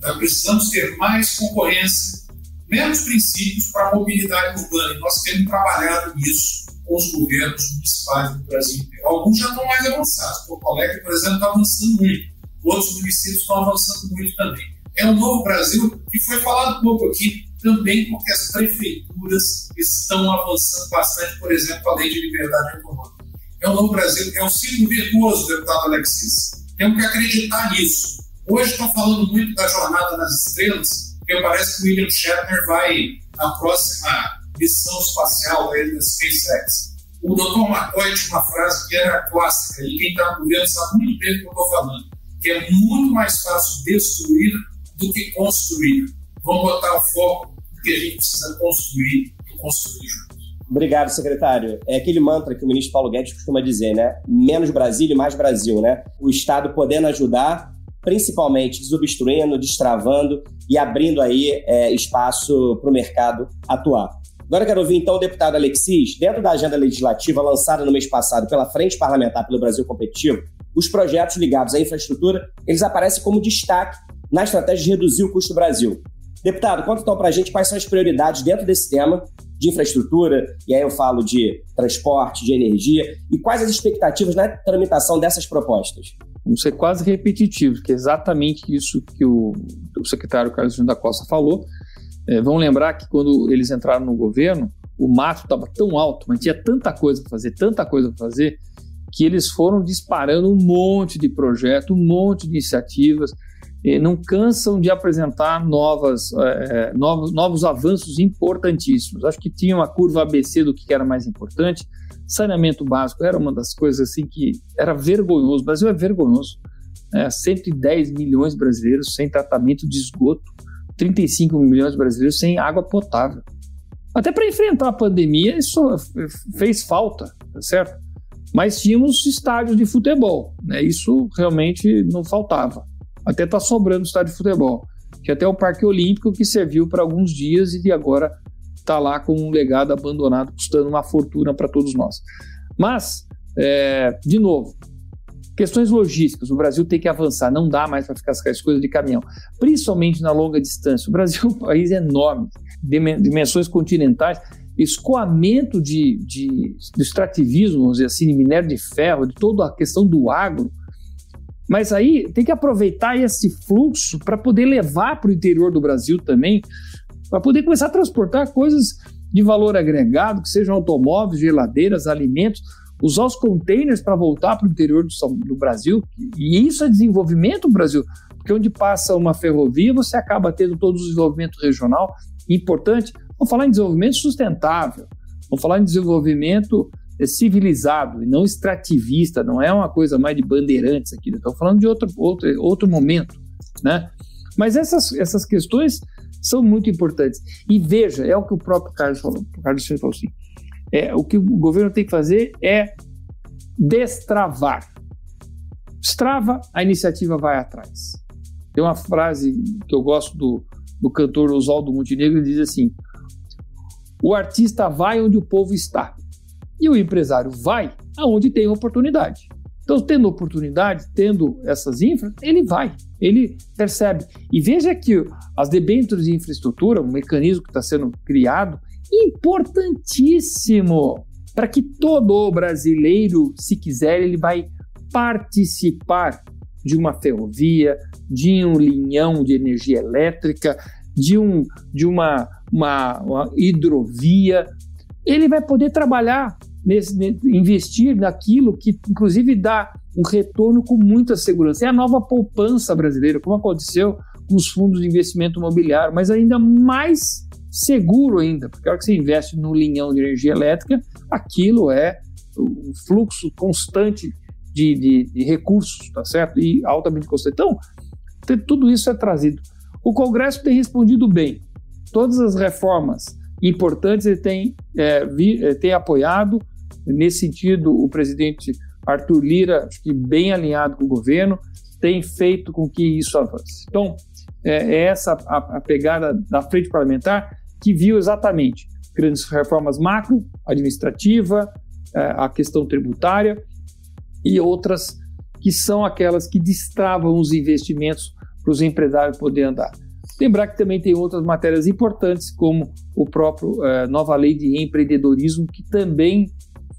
Tá? Precisamos ter mais concorrência, menos princípios para a mobilidade urbana. E nós temos trabalhado nisso com os governos municipais do Brasil inteiro. Alguns já estão mais avançados. Porto Alegre, por exemplo, está avançando muito. Outros municípios estão avançando muito também é um novo Brasil que foi falado pouco aqui, também porque as prefeituras estão avançando bastante, por exemplo, a lei de liberdade econômica. É um novo Brasil, é um ciclo virtuoso, deputado Alexis. Temos que acreditar nisso. Hoje estão falando muito da jornada nas estrelas, porque parece que o William Shatner vai na próxima missão espacial da SpaceX. O Dr. McCoy tinha uma frase que era clássica, e quem está no governo sabe muito bem do que eu estou falando, que é muito mais fácil destruir do que construir. Vamos botar o foco no que a gente precisa construir e construir juntos. Obrigado, secretário. É aquele mantra que o ministro Paulo Guedes costuma dizer, né? Menos Brasil e mais Brasil, né? O Estado podendo ajudar, principalmente desobstruindo, destravando e abrindo aí é, espaço para o mercado atuar. Agora quero ouvir então o deputado Alexis, dentro da agenda legislativa lançada no mês passado pela Frente Parlamentar pelo Brasil Competitivo, os projetos ligados à infraestrutura, eles aparecem como destaque na estratégia de reduzir o custo do Brasil. Deputado, conta então para a gente quais são as prioridades dentro desse tema de infraestrutura, e aí eu falo de transporte, de energia, e quais as expectativas na tramitação dessas propostas? Vamos ser quase repetitivos, que é exatamente isso que o, o secretário Carlos Júnior da Costa falou. É, vamos lembrar que quando eles entraram no governo, o mato estava tão alto, mas tinha tanta coisa para fazer, tanta coisa para fazer, que eles foram disparando um monte de projetos, um monte de iniciativas, não cansam de apresentar novas, é, novos, novos avanços importantíssimos. Acho que tinha uma curva ABC do que era mais importante. Saneamento básico era uma das coisas assim que era vergonhoso. O Brasil é vergonhoso. É, 110 milhões de brasileiros sem tratamento de esgoto, 35 milhões de brasileiros sem água potável. Até para enfrentar a pandemia, isso fez falta, tá certo? Mas tínhamos estádios de futebol, né? Isso realmente não faltava. Até está sobrando estádio de futebol. Tinha até o Parque Olímpico que serviu para alguns dias e agora está lá com um legado abandonado, custando uma fortuna para todos nós. Mas, é, de novo, questões logísticas. O Brasil tem que avançar, não dá mais para ficar as coisas de caminhão, principalmente na longa distância. O Brasil é um país enorme, dimensões continentais, escoamento de, de, de extrativismo, vamos dizer assim, de minério de ferro, de toda a questão do agro. Mas aí tem que aproveitar esse fluxo para poder levar para o interior do Brasil também, para poder começar a transportar coisas de valor agregado, que sejam automóveis, geladeiras, alimentos, usar os containers para voltar para o interior do, do, Brasil. E isso é desenvolvimento do Brasil, porque onde passa uma ferrovia, você acaba tendo todo o desenvolvimento regional importante. Vamos falar em desenvolvimento sustentável, vamos falar em desenvolvimento civilizado e não extrativista, não é uma coisa mais de bandeirantes aqui, estou falando de outro, outro, outro momento, né? Mas essas, essas questões são muito importantes. E veja, é o que o próprio Carlos falou, o Carlos falou assim, é, o que o governo tem que fazer é destravar. Destrava, a iniciativa vai atrás. Tem uma frase que eu gosto do, do cantor Oswaldo Montenegro, ele diz assim: o artista vai onde o povo está e o empresário vai aonde tem oportunidade. Então, tendo oportunidade, tendo essas infras, ele vai, ele percebe. E veja que as debêntures de infraestrutura, um mecanismo que está sendo criado, importantíssimo para que todo brasileiro, se quiser, ele vai participar de uma ferrovia, de um linhão de energia elétrica, de, um, de uma, uma, uma hidrovia. Ele vai poder trabalhar, nesse, investir naquilo que, inclusive, dá um retorno com muita segurança. É a nova poupança brasileira, como aconteceu com os fundos de investimento imobiliário, mas ainda mais seguro ainda, porque a hora que você investe no linhão de energia elétrica, aquilo é um fluxo constante de, de, de recursos, tá certo? E altamente constante. Então, tudo isso é trazido. O Congresso tem respondido bem. Todas as reformas importantes ele tem, é, vi, é, tem apoiado. Nesse sentido, o presidente Arthur Lira, acho que bem alinhado com o governo, tem feito com que isso avance. Então, é, é essa a, pegada da frente parlamentar que viu exatamente grandes reformas macro, administrativa, é, a questão tributária e outras que são aquelas que destravam os investimentos para os empresários poderem andar. Lembrar que também tem outras matérias importantes, como o próprio é, nova lei de empreendedorismo, que também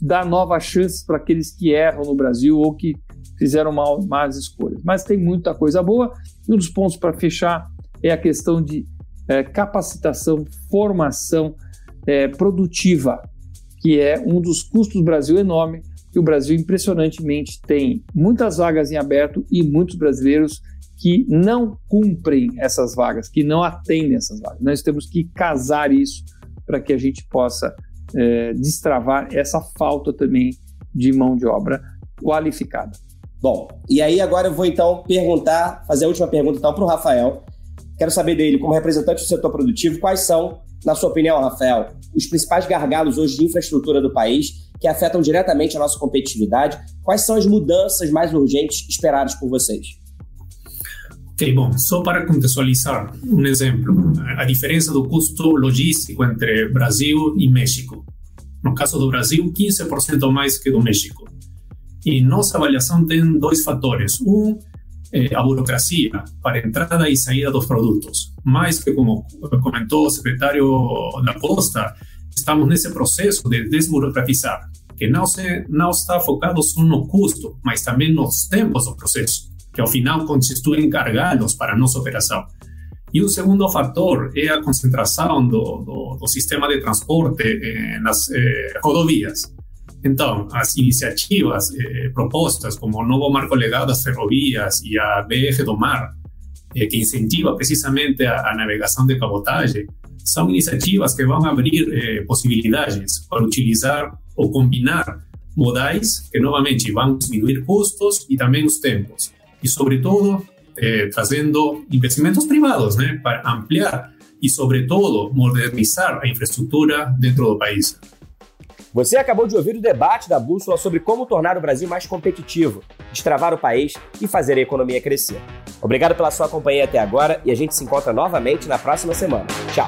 dá novas chances para aqueles que erram no Brasil ou que fizeram mal, más escolhas. Mas tem muita coisa boa. E um dos pontos para fechar é a questão de é, capacitação, formação é, produtiva, que é um dos custos do Brasil enorme, que o Brasil impressionantemente tem muitas vagas em aberto e muitos brasileiros que não cumprem essas vagas, que não atendem essas vagas. Nós temos que casar isso para que a gente possa é, destravar essa falta também de mão de obra qualificada. Bom, e aí agora eu vou então perguntar, fazer a última pergunta então para o Rafael, Quero saber dele, como representante do setor produtivo, quais são, na sua opinião, Rafael, os principais gargalos hoje de infraestrutura do país que afetam diretamente a nossa competitividade? Quais são as mudanças mais urgentes esperadas por vocês? Ok, bom, só para contextualizar um exemplo, a diferença do custo logístico entre Brasil e México. No caso do Brasil, 15% mais que do México. E nossa avaliação tem dois fatores. Um eh, a burocracia para entrada e saída dos produtos. Mais que, como comentou o secretário da Costa, estamos nesse processo de desburocratizar, que não, se, não está focado só no custo, mas também nos tempos do processo, que ao final constituem gargalos para a nossa operação. E o segundo fator é a concentração do, do, do sistema de transporte eh, nas eh, rodovias. Então, as iniciativas eh, propostas, como o novo marco legal das ferrovias e a BR do Mar, eh, que incentiva precisamente a, a, navegação de cabotagem, são iniciativas que vão abrir eh, possibilidades para utilizar ou combinar modais que novamente vão diminuir custos e também os tempos. E, sobretudo, eh, trazendo investimentos privados para ampliar e, sobretudo, modernizar a infraestrutura dentro do país. Você acabou de ouvir o debate da Bússola sobre como tornar o Brasil mais competitivo, destravar o país e fazer a economia crescer. Obrigado pela sua companhia até agora e a gente se encontra novamente na próxima semana. Tchau!